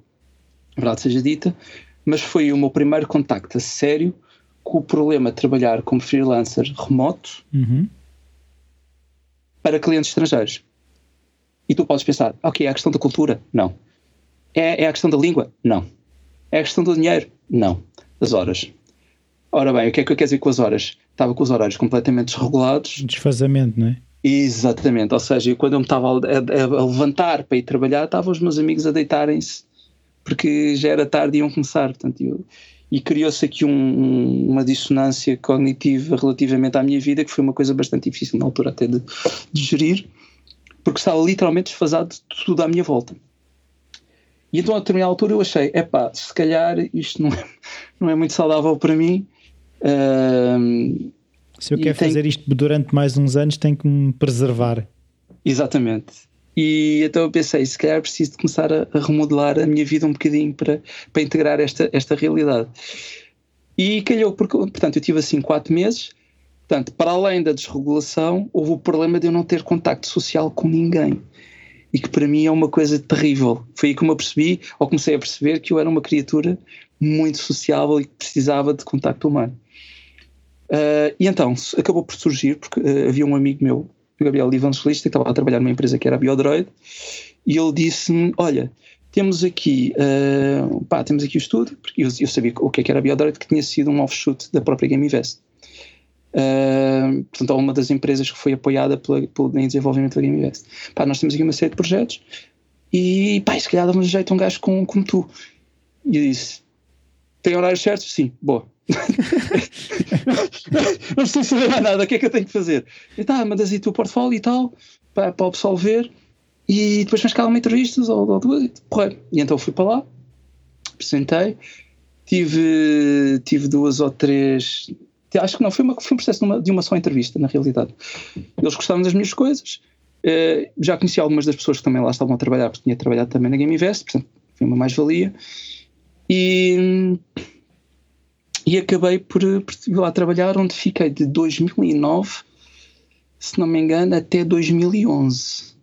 verdade seja dita, mas foi o meu primeiro contacto a sério com o problema de trabalhar como freelancer remoto uhum. para clientes estrangeiros. E tu podes pensar, ok, é a questão da cultura? Não. É, é a questão da língua? Não. É a questão do dinheiro? Não. As horas. Ora bem, o que é que eu quero dizer com as horas? Estava com os horários completamente desregulados. Desfazamento, não é? Exatamente, ou seja, quando eu me estava a, a, a levantar para ir trabalhar, estavam os meus amigos a deitarem-se porque já era tarde e iam começar. Portanto, eu, e criou-se aqui um, um, uma dissonância cognitiva relativamente à minha vida, que foi uma coisa bastante difícil na altura até de, de gerir porque estava literalmente desfasado de tudo à minha volta. E então a determinada altura eu achei, epá, se calhar isto não é, *laughs* não é muito saudável para mim. Uh, se eu quero tem... fazer isto durante mais uns anos, tenho que me preservar. Exatamente. E então eu pensei, se calhar preciso de começar a, a remodelar a minha vida um bocadinho para, para integrar esta, esta realidade. E calhou, porque, portanto, eu tive assim quatro meses Portanto, para além da desregulação, houve o problema de eu não ter contacto social com ninguém. E que para mim é uma coisa terrível. Foi aí que eu percebi, ou comecei a perceber, que eu era uma criatura muito sociável e que precisava de contacto humano. Uh, e então, acabou por surgir, porque uh, havia um amigo meu, o Gabriel Evangelista, que estava a trabalhar numa empresa que era a Biodroid, e ele disse-me: Olha, temos aqui, uh, pá, temos aqui o estúdio, porque eu, eu sabia o que, é que era a Biodroid, que tinha sido um offshoot da própria Game Invest. Portanto, uma das empresas que foi apoiada pela, pelo, em desenvolvimento da Game Invest. Pá, nós temos aqui uma série de projetos e, pá, se calhar dá-me jeito um gajo como, como tu. E eu disse: tem horários certos? Sim, boa. *laughs* não preciso saber mais nada, o que é que eu tenho que fazer? E tá, mandas aí o teu portfólio e tal, para, para o pessoal ver, e depois vais cá uma entrevista ou, ou duas, e porra. E então fui para lá, apresentei, tive, tive duas ou três acho que não, foi, uma, foi um processo de uma, de uma só entrevista, na realidade. Eles gostavam das minhas coisas, uh, já conheci algumas das pessoas que também lá estavam a trabalhar, porque tinha trabalhado também na Game Invest, portanto foi uma mais-valia. E, e acabei por, por ir lá trabalhar, onde fiquei de 2009, se não me engano, até 2011.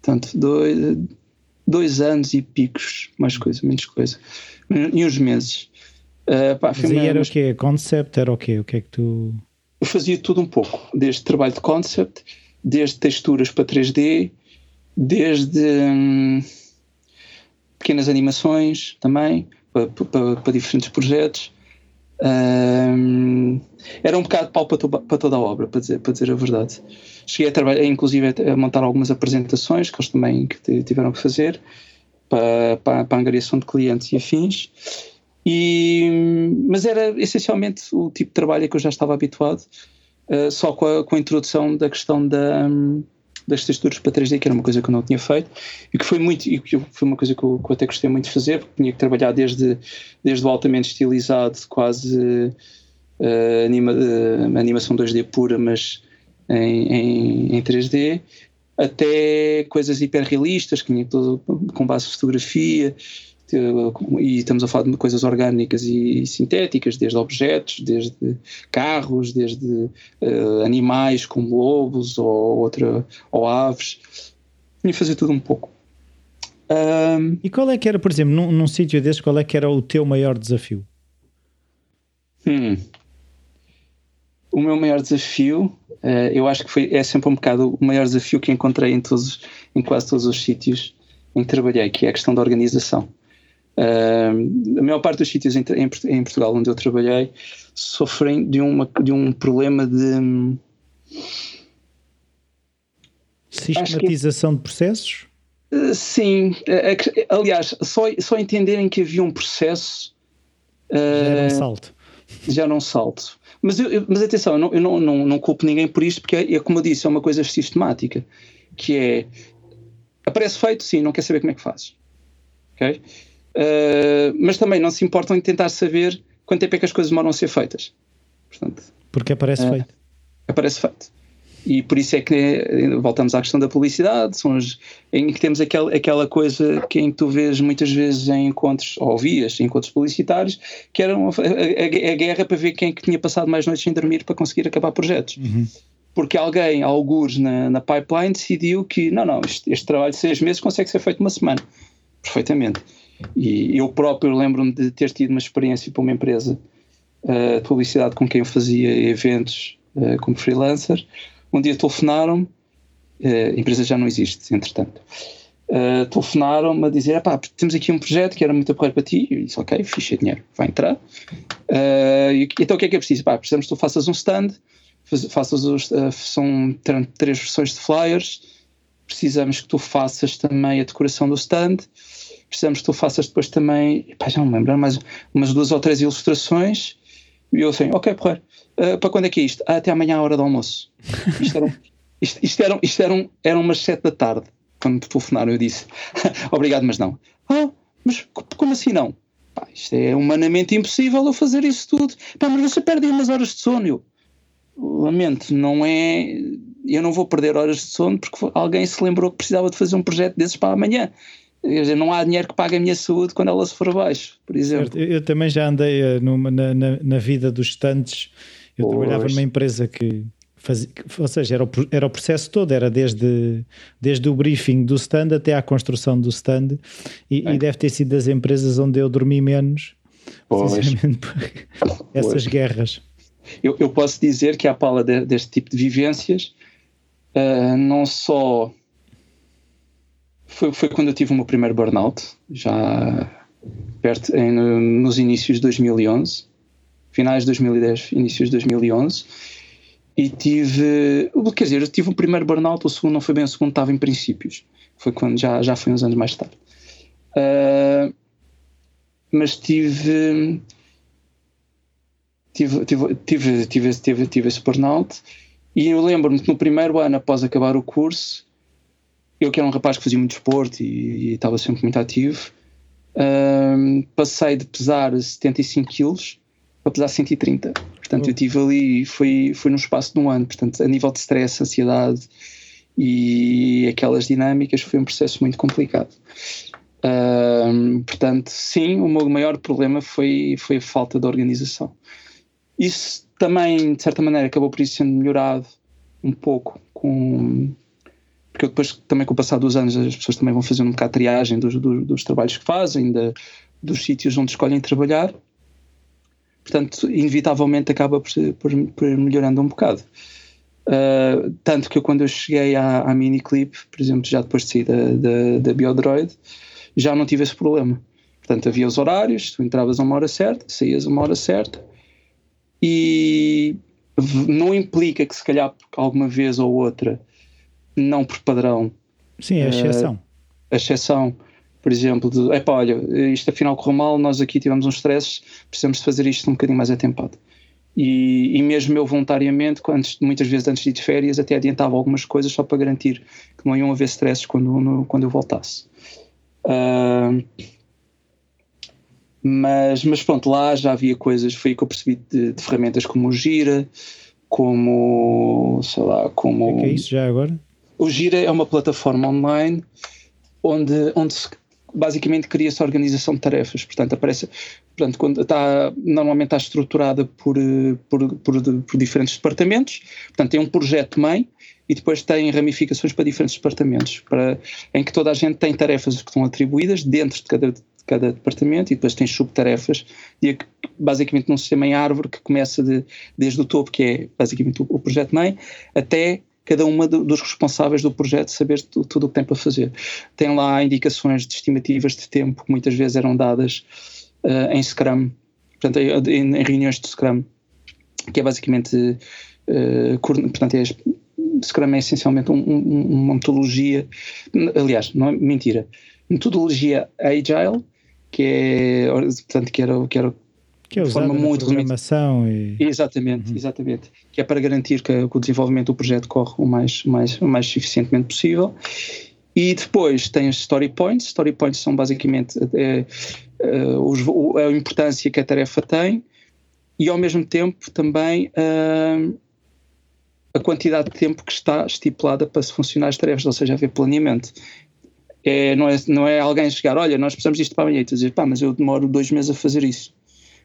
Portanto, dois, dois anos e picos, mais coisa, menos coisa, e uns meses. Uh, pá, Mas aí era o quê? Concept era o quê? O que é que tu. Eu fazia tudo um pouco, desde trabalho de concept, desde texturas para 3D, desde hum, pequenas animações também, para, para, para diferentes projetos. Um, era um bocado pau para, to, para, toda a obra, para dizer, para dizer a verdade. Cheguei a trabalhar, inclusive a montar algumas apresentações que eles também que tiveram que fazer para, para, para a angariação de clientes e afins. E, mas era essencialmente o tipo de trabalho a que eu já estava habituado, uh, só com a, com a, introdução da questão da, um, das texturas para 3D, que era uma coisa que eu não tinha feito, e que foi muito e que foi uma coisa que eu, que eu até gostei muito de fazer, porque tinha que trabalhar desde, desde o altamente estilizado, quase uh, anima, uh, animação 2D pura, mas em, em, em 3D, até coisas hiperrealistas, que tinha todo com base de fotografia e estamos a falar de coisas orgânicas e sintéticas, desde objetos, desde carros, desde uh, animais como lobos ou, outra, ou aves. Tinha fazer tudo um pouco. Um, e qual é que era, por exemplo, num, num sítio desses, qual é que era o teu maior desafio? Hum. O meu maior desafio, uh, eu acho que foi, é sempre um bocado o maior desafio que encontrei em, todos, em quase todos os sítios em que trabalhei, que é a questão da organização. Uh, a maior parte dos sítios em, em, em, Portugal onde eu trabalhei sofrem de, uma, de um problema de sistematização que, de processos? Uh, sim, uh, aliás, só, só entenderem que havia um processo já era um salto. Já era um salto. Mas, eu, mas atenção, eu, não, eu não, não, não, culpo ninguém por isto, porque é, é, como eu disse, é uma coisa sistemática, que é aparece feito, sim, não quer saber como é que fazes. Ok? Uh, mas também não se importam em tentar saber quanto tempo é que as coisas demoram a ser feitas. Portanto, porque aparece uh, feito. Aparece feito. E por isso é que eh, voltamos à questão da publicidade, são as, em que temos aquela, aquela coisa que em tu vês muitas vezes em encontros, ou ouvias em encontros publicitários, que era uma, a, a, a, guerra para ver quem é que tinha passado mais noites sem dormir para conseguir acabar projetos. Uhum. Porque alguém, alguns na, na pipeline, decidiu que não, não, este, este trabalho de seis meses consegue ser feito uma semana. Perfeitamente. E eu próprio lembro-me de ter tido uma experiência para uma empresa uh, de publicidade com quem eu fazia eventos uh, como freelancer um dia telefonaram-me, uh, a empresa já não existe, entretanto. Uh, telefonaram-me a dizer: pá, temos aqui um projeto que era muito porreiro para ti. E eu disse: Ok, ficha dinheiro, vai entrar. E, então o que é que é preciso? Pá, precisamos que tu faças um stand, faças os, são três versões de flyers. Precisamos que tu faças também a decoração do stand. Precisamos que tu faças depois também, pá, já não me lembro, mais umas duas ou três ilustrações. E eu assim: Ok, porreiro. Uh, para quando é que é isto? Ah, até amanhã à hora do almoço. Isto eram, *laughs* isto, isto eram, isto eram umas sete da tarde. Quando me telefonaram, eu disse: *laughs* Obrigado, mas não. Ah, mas como assim não? Pá, isto é humanamente impossível eu fazer isso tudo. Pá, mas você perde umas horas de sono. Eu, lamento, não é. Eu não vou perder horas de sono porque alguém se lembrou que precisava de fazer um projeto desses para amanhã. Dizer, não há dinheiro que pague a minha saúde quando ela se for abaixo, por exemplo. Eu, eu também já andei uh, numa, na, na, vida dos estantes eu pois. trabalhava numa empresa que fazia, ou seja, era o, era o processo todo, era desde, desde o briefing do stand até à construção do stand, e, é. e deve ter sido das empresas onde eu dormi menos, precisamente por *laughs* essas guerras. Eu, eu, posso dizer que à pala de, deste tipo de vivências, uh, não só foi, foi quando eu tive o meu primeiro burnout, já perto em, nos inícios de 2011 finais de 2010, inícios de 2011, e tive, quer dizer, eu tive o primeiro burnout, o segundo não foi bem o segundo, estava em princípios, foi quando já, já foi uns anos mais tarde. Uh, mas tive, tive, tive, tive, tive, tive, tive esse burnout, e eu lembro-me que no primeiro ano, após acabar o curso, eu que era um rapaz que fazia muito esporte e, e estava sempre muito ativo, uh, passei de pesar 75 quilos para pesar 130. Portanto, eu tive ali, foi, foi num espaço de um ano. Portanto, a nível de stress, ansiedade e aquelas dinâmicas, foi um processo muito complicado. portanto, sim, o meu maior problema foi, foi a falta de organização. Isso também, de certa maneira, acabou por isso sendo melhorado um pouco com. Porque depois, também com o passar dos anos, as pessoas também vão fazendo um bocado de triagem dos, dos, dos trabalhos que fazem, da, dos sítios onde escolhem trabalhar portanto, inevitavelmente acaba por, por, por melhorando um bocado. Uh, tanto que eu, quando eu cheguei à, à Miniclip, por exemplo, já depois de sair da, da, da Biodroid, já não tive esse problema. Portanto, havia os horários, tu entravas a uma hora certa, saías a uma hora certa, e não implica que, se calhar, alguma vez ou outra, não por padrão. Sim, é a exceção. Uh, a exceção por exemplo, de epá, olha, isto afinal correu mal, nós aqui tivemos uns stresses, precisamos de fazer isto um bocadinho mais atempado. E, e mesmo eu voluntariamente, antes, muitas vezes antes de ir de férias, até adiantava algumas coisas só para garantir que não iam haver stresses quando, no, quando eu voltasse. Uh, mas, mas pronto, lá já havia coisas, foi que eu percebi de, de, ferramentas como o Gira, como, sei lá, como... O que é isso já agora? O Gira é uma plataforma online onde, onde se basicamente cria-se organização de tarefas. Portanto, aparece, portanto, quando está, normalmente está estruturada por, por, por, por, diferentes departamentos. Portanto, tem um projeto mãe e depois tem ramificações para diferentes departamentos, para, em que toda a gente tem tarefas que estão atribuídas dentro de cada, de cada departamento e depois tem subtarefas, basicamente num sistema em árvore que começa de, desde o topo, que é basicamente o, o projeto mãe, até cada uma do, dos responsáveis do projeto saber tudo, tudo o que tem para fazer. Tem lá indicações de estimativas de tempo que muitas vezes eram dadas uh, em Scrum, portanto, em, em, reuniões de Scrum, que é basicamente. Uh, portanto, é, Scrum é essencialmente um, um, uma metodologia, aliás, não é mentira, metodologia agile, que é, portanto, que era, que era que é de forma muito programação e... Exatamente, uhum. exatamente. Que é para garantir que, que, o desenvolvimento do projeto corre o mais, mais, mais eficientemente possível. E depois tem as story points. Story points são basicamente é, é, os, a importância que a tarefa tem e ao mesmo tempo também uh, a quantidade de tempo que está estipulada para se funcionar as tarefas, ou seja, haver planeamento. É, não, é, não é alguém chegar, olha, nós precisamos disto para amanhã e tu dizer, pá, mas eu demoro dois meses a fazer isso.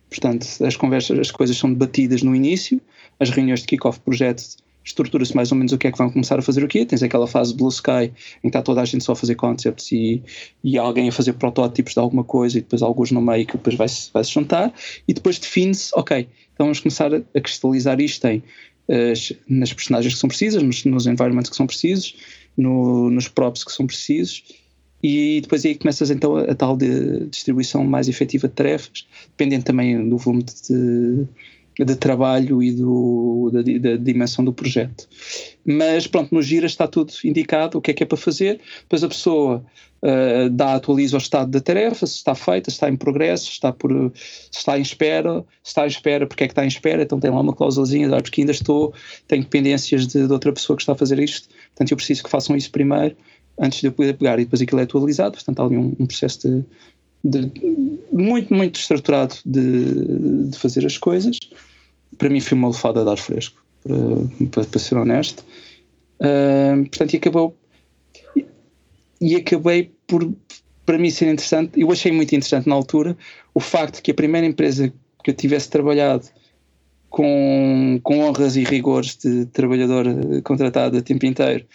Portanto, as conversas, as coisas são debatidas no início, as reuniões de kick-off projeto estrutura-se mais ou menos o que é que vão começar a fazer o quê. Tens aquela fase Blue Sky em que está toda a gente só a fazer concepts e, e alguém a fazer protótipos de alguma coisa e depois alguns no meio que depois vai, vai se juntar e depois define-se, ok, então vamos começar a cristalizar isto em, as, nas personagens que são precisas, nos, nos environments que são precisos, no, nos props que são precisos e depois aí começas então a, a tal de distribuição mais efetiva de tarefas, dependendo também do volume de, de trabalho e do, da, da, dimensão do projeto. Mas pronto, no Gira está tudo indicado, o que é que é para fazer, depois a pessoa uh, dá, atualiza o estado da tarefa, se está feita, se está em progresso, se está, por, se está em espera, se está em espera, porque é que está em espera, então tem lá uma cláusulazinha, porque ainda estou, tenho dependências de, de outra pessoa que está a fazer isto, portanto eu preciso que façam isso primeiro, antes de eu poder pegar, e depois aquilo é atualizado, portanto há ali um, um processo de de, muito, muito estruturado de, de, fazer as coisas. Para mim foi uma lefada de ar fresco, para, para, para ser honesto. Uh, portanto, e acabou. E acabei por, para mim, ser interessante. Eu achei muito interessante na altura o facto que a primeira empresa que eu tivesse trabalhado com, com honras e rigores de trabalhador contratado a tempo inteiro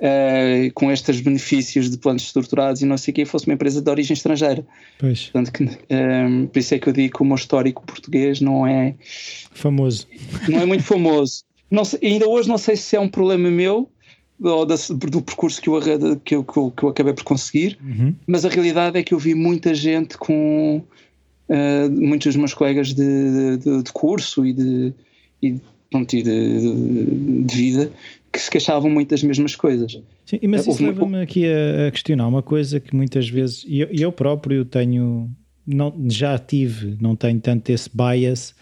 uh, com estes benefícios de planos estruturados e não sei o que, fosse uma empresa de origem estrangeira. Pois. Portanto, que, um, eh, por isso é que eu digo que o meu histórico português não é famoso. Não é muito famoso. Não sei, ainda hoje não sei se é um problema meu ou da, do percurso que eu, que, eu, que, eu, que eu acabei por conseguir, uhum. mas a realidade é que eu vi muita gente com uh, muitos dos meus colegas de, de, de curso e de, e, pronto, e de, de vida que se queixavam muito das mesmas coisas. Sim, mas isso leva-me aqui a, questionar uma coisa que muitas vezes, e eu, eu, próprio tenho, não, já tive, não tenho tanto esse bias,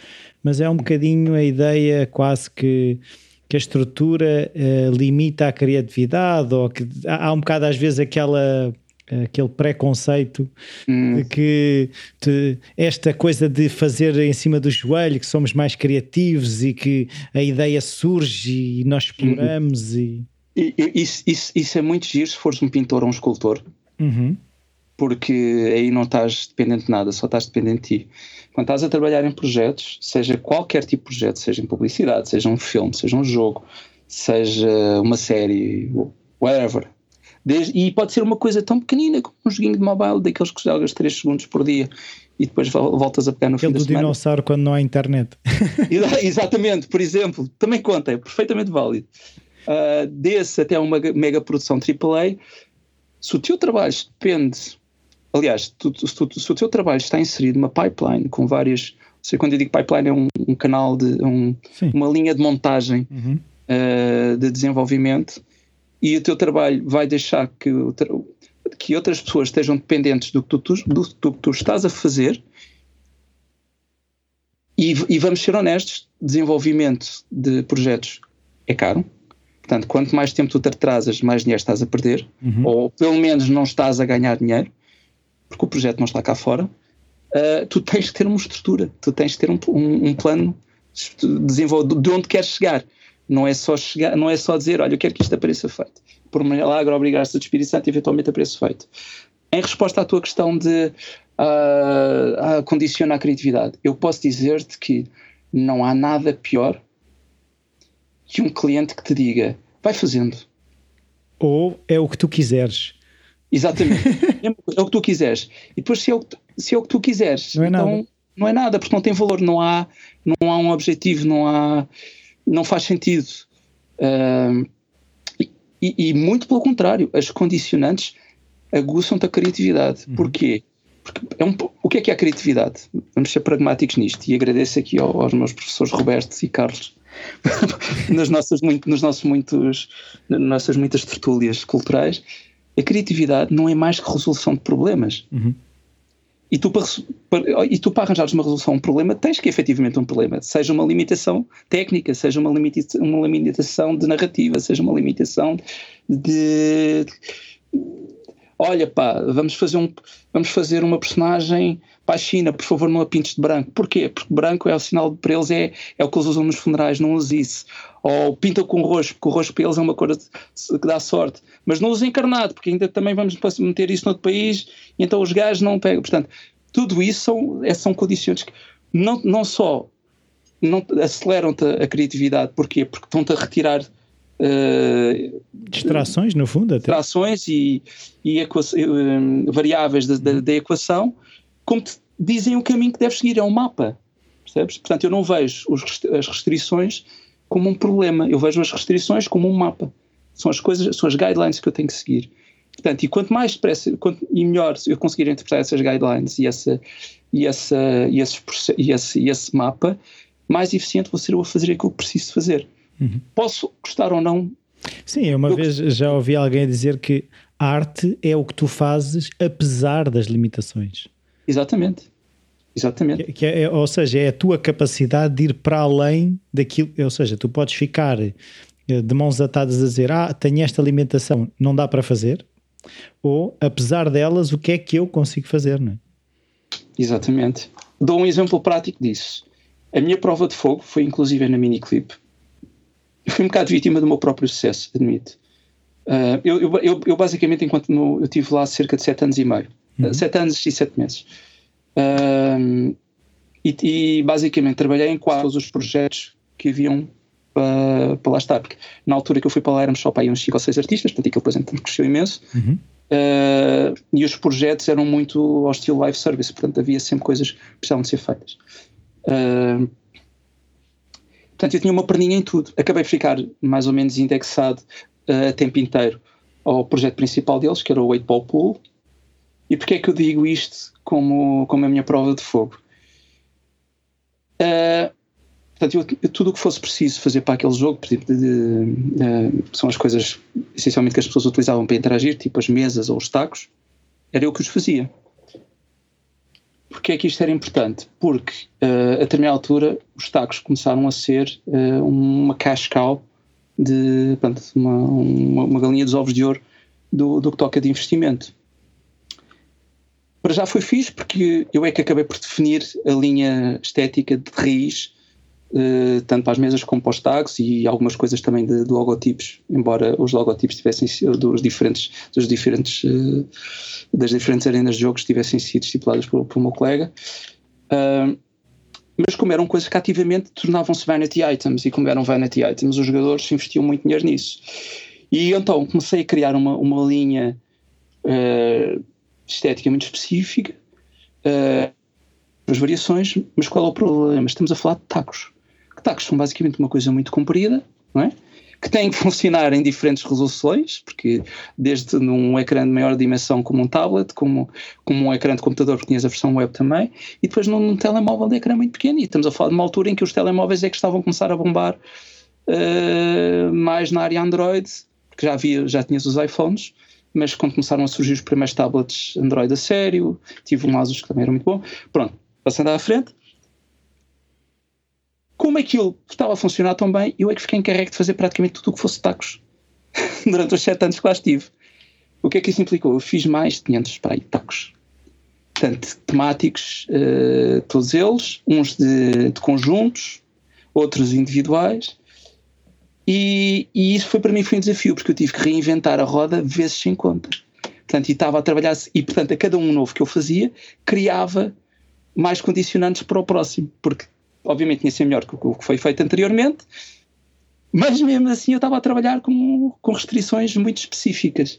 mas é um bocadinho a ideia quase que que a estrutura uh, limita a criatividade ou que há um bocado às vezes aquela aquele preconceito hum. de que te, esta coisa de fazer em cima do joelho, que somos mais criativos e que a ideia surge e nós exploramos. Uhum. E... e isso, isso, isso, é muito giro se fores um pintor ou um escultor, uhum. porque aí não estás dependente de nada, só estás dependente de ti. Quando estás a trabalhar em projetos, seja qualquer tipo de projeto, seja em publicidade, seja um filme, seja um jogo, seja uma série, whatever, Desde, e pode ser uma coisa tão pequenina como um joguinho de mobile, daqueles que jogas 3 segundos por dia e depois voltas a pegar no Aquele fim da do semana. dinossauro quando não há internet. *laughs* Exatamente, por exemplo, também conta, é perfeitamente válido. Uh, desse até uma mega produção AAA, se o teu trabalho depende, aliás, tu, se, tu, se, o teu trabalho está inserido numa pipeline com várias, sei quando eu digo pipeline é um, um canal de um, uma linha de montagem uhum. uh, de desenvolvimento e o teu trabalho vai deixar que, que outras pessoas estejam dependentes do que tu, do, do que tu estás a fazer. E, e, vamos ser honestos: desenvolvimento de projetos é caro. Portanto, quanto mais tempo tu te atrasas, mais dinheiro estás a perder, uhum. ou pelo menos não estás a ganhar dinheiro, porque o projeto não está cá fora. Uh, tu tens que ter uma estrutura, tu tens que ter um, um, um plano de, de onde queres chegar. Não é só chegar, não é só dizer, olha, eu quero que isto apareça feito. Por milagre, obrigar-se a Espírito Santo e eventualmente apareça feito. Em resposta à tua questão de uh, uh, condicionar a criatividade, eu posso dizer-te que não há nada pior que um cliente que te diga, vai fazendo. Ou é o que tu quiseres. Exatamente. *laughs* é o que tu quiseres. E depois, se é o que, se é o que tu quiseres, não é então nada. não é nada, porque não tem valor, não há, não há um objetivo, não há não faz sentido. Uh, e, e, muito pelo contrário, as condicionantes aguçam-te a criatividade. Uhum. Porquê? Porque é um, o que é que é a criatividade? Vamos ser pragmáticos nisto e agradeço aqui aos meus professores Roberto e Carlos *laughs* nas, nossas, muito, nos nossos muitos, nas nossas muitas tertúlias culturais. A criatividade não é mais que resolução de problemas. Uhum. E tu, para, e tu, para arranjares uma resolução a um problema, tens que efetivamente um problema. Seja uma limitação técnica, seja uma, limita uma limitação de narrativa, seja uma limitação de. Olha, pá, vamos fazer, um, vamos fazer uma personagem para a China, por favor, não a pintes de branco. Porquê? Porque branco é o sinal, para eles é, é o que eles usam nos funerais, não use isso. Ou pinta com roxo, porque o roxo para eles é uma cor que dá sorte. Mas não use encarnado, porque ainda também vamos meter isso noutro país e então os gajos não pegam. Portanto, tudo isso são, é, são condições que não, não só não aceleram-te a criatividade, porquê? Porque estão-te a retirar Uh, distrações, no fundo, até. distrações e, e uh, variáveis da, da, da, equação como te dizem o caminho que deves seguir, é um mapa. Percebes? Portanto, eu não vejo os, as restrições como um problema, eu vejo as restrições como um mapa. São as coisas, são as guidelines que eu tenho que seguir. Portanto, e quanto mais depressa quanto, e melhor eu conseguir interpretar essas guidelines e, essa, e, essa, e, esses, e, esse, e esse mapa, mais eficiente vou ser eu a fazer aquilo que preciso fazer. Uhum. Posso gostar ou não? Sim, eu uma eu vez já ouvi alguém dizer que a arte é o que tu fazes apesar das limitações. Exatamente. Exatamente. Que, que é, ou seja, é a tua capacidade de ir para além daquilo. Ou seja, tu podes ficar eh, de mãos atadas a dizer: Ah, tenho esta alimentação, não dá para fazer. Ou, apesar delas, o que é que eu consigo fazer, não é? Exatamente. Dou um exemplo prático disso. A minha prova de fogo foi inclusive na miniclip. Fui um bocado vítima do meu próprio sucesso, admito. Uh, eu, eu, eu, eu, basicamente, enquanto no, eu estive lá cerca de sete anos e meio, uhum. sete anos e sete meses. Um, e, e, basicamente trabalhei em quase os projetos que haviam para, para lá estar, porque na altura que eu fui para lá éramos só para aí uns 5 ou 6 artistas, portanto aquilo depois cresceu imenso. Uhum. Uh, e os projetos eram muito ao estilo live service, portanto havia sempre coisas que precisavam de ser feitas. Uh, portanto eu tinha uma perninha em tudo. Acabei de ficar mais ou menos indexado uh, a tempo inteiro ao projeto principal deles, que era o 8 Ball Pool, e porquê é que eu digo isto como, como a minha prova de fogo? Uh, portanto, eu, tudo o que fosse preciso fazer para aquele jogo, de, de, de, uh, são as coisas essencialmente que as pessoas utilizavam para interagir, tipo as mesas ou os tacos, era eu que os fazia. Porquê é que isto era importante? Porque uh, a determinada altura os tacos começaram a ser uh, uma cash cow de uma, uma, uma, galinha dos ovos de ouro do, do que toca de investimento. Para já foi fixe porque eu é que acabei por definir a linha estética de raiz, uh, tanto para as mesas como para os tags e algumas coisas também de, de logotipos, embora os logotipos tivessem dos diferentes, dos diferentes uh, das diferentes arenas de jogos tivessem sido estipuladas por, meu colega. Uh, mas como eram coisas que ativamente tornavam-se vanity items e como eram vanity items, os jogadores investiam muito dinheiro nisso. E então comecei a criar uma, uma linha uh, estética muito específica, as variações, mas qual é o problema? Estamos a falar de tacos. Tacos são basicamente uma coisa muito comprida, não é? que têm que *laughs* funcionar em diferentes resoluções, porque desde num ecrã de maior dimensão como um tablet, como, como um ecrã de computador, porque tinhas a versão web também, e depois num, num telemóvel de ecrã muito pequeno. E estamos a falar de uma altura em que os telemóveis é que estavam a começar a bombar uh, mais na área Android, porque já havia, já tinhas os iPhones, mas quando começaram a surgir os primeiros tablets Android a sério, tive um Asus que também era muito bom. Pronto, passando à frente. Como aquilo estava a funcionar tão bem, eu é que fiquei encarregue de fazer praticamente tudo o que fosse tacos *laughs* durante os sete anos que lá estive. O que é que isso implicou? Eu fiz mais de 500 para aí, tacos. Portanto, temáticos, uh, todos eles, uns de, de conjuntos, outros individuais, e, e, isso foi para mim foi um desafio, porque eu tive que reinventar a roda vezes sem conta. Portanto, e estava a trabalhar, e portanto, a cada um novo que eu fazia, criava mais condicionantes para o próximo, porque obviamente tinha ser melhor que o que foi feito anteriormente, mas mesmo assim eu estava a trabalhar com, com restrições muito específicas.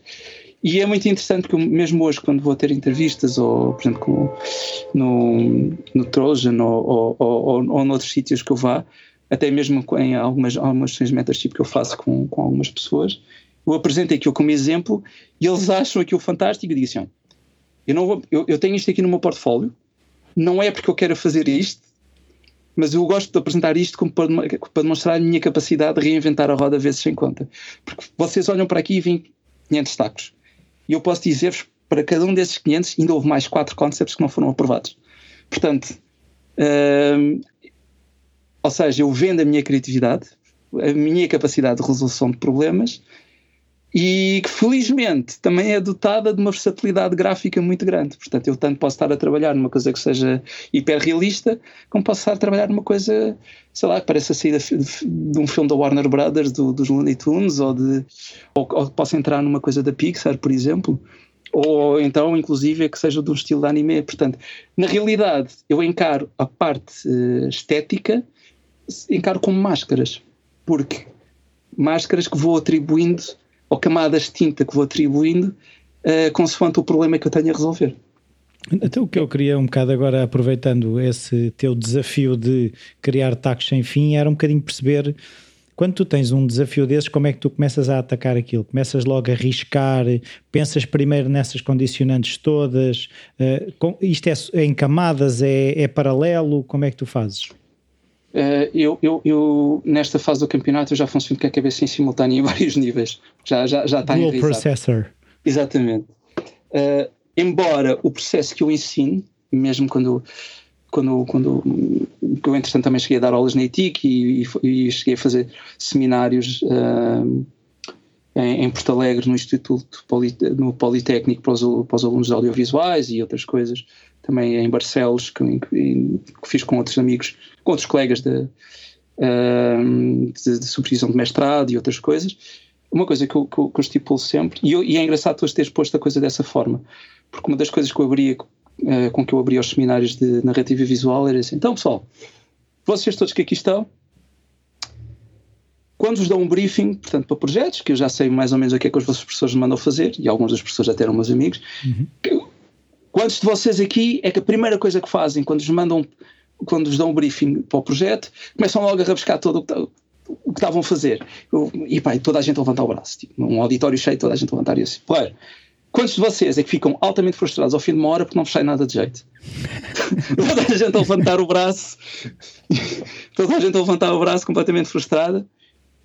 E é muito interessante porque mesmo hoje, quando vou ter entrevistas, ou por exemplo com, no, no Trojan ou, ou, ou, ou noutros sítios que eu vá, até mesmo em algumas, algumas mentorship que eu faço com, com algumas pessoas, eu apresento aquilo como exemplo e eles acham aquilo fantástico e dizem assim, eu, não vou, eu, eu tenho isto aqui no meu portfólio, não é porque eu quero fazer isto, mas eu gosto de apresentar isto como para, para demonstrar a minha capacidade de reinventar a roda vezes sem conta. Porque vocês olham para aqui e veem 500 tacos. E eu posso dizer-vos para cada um desses 500 ainda houve mais quatro concepts que não foram aprovados. Portanto, uh, ou seja, eu vendo a minha criatividade, a minha capacidade de resolução de problemas e que felizmente também é dotada de uma versatilidade gráfica muito grande. Portanto, eu tanto posso estar a trabalhar numa coisa que seja hiperrealista, como posso estar a trabalhar numa coisa, sei lá, que pareça sair de um filme da Warner Brothers, do, dos Looney Tunes, ou, de, ou, ou posso entrar numa coisa da Pixar, por exemplo ou então, inclusive, que seja de um estilo de anime. Portanto, na realidade, eu encaro a parte uh, estética, encaro como máscaras, porque máscaras que vou atribuindo ou camadas de tinta que vou atribuindo uh, consoante o problema que eu tenho a resolver. Então o que eu queria um bocado agora, aproveitando esse teu desafio de criar tacos sem fim, era um bocadinho perceber quando tu tens um desafio desses, como é que tu começas a atacar aquilo? Começas logo a arriscar, pensas primeiro nessas condicionantes todas, uh, com, isto é, em camadas, é, é paralelo, como é que tu fazes? Uh, eu, eu, eu, nesta fase do campeonato, eu já funciono com a cabeça em simultâneo em *laughs* vários níveis. Já, já, já está Dual processor. Exatamente. Uh, embora o processo que eu ensino, mesmo quando, quando, quando eu entretanto também cheguei a dar aulas na ETIC e, e, e cheguei a fazer seminários uh, em, em, Porto Alegre no Instituto no Politécnico para os, para os alunos de audiovisuais e outras coisas, também em Barcelos, que, que, fiz com outros amigos, com outros colegas de, de, de, supervisão de mestrado e outras coisas. Uma coisa que eu, que eu, que eu estipulo sempre, e, eu, e, é engraçado tu teres posto a coisa dessa forma, porque uma das coisas que eu abria, uh, com que eu abria os seminários de narrativa visual era assim: então pessoal, vocês todos que aqui estão, quando vos dão um briefing, portanto, para projetos, que eu já sei mais ou menos o que é que os vossos professores me mandam fazer, e alguns dos professores até eram meus amigos, uhum. Quantos de vocês aqui é que a primeira coisa que fazem quando vos mandam, quando vos dão um briefing para o projeto, começam logo a rabiscar todo o que, o que estavam a fazer? Eu, e pá, toda a gente levanta o braço, tipo, um auditório cheio, toda a gente levantar e assim. Quantos de vocês é que ficam altamente frustrados ao fim de uma hora porque não vos sai nada de jeito? *laughs* toda a gente a levantar o braço, *laughs* toda a gente a levantar o braço completamente frustrada.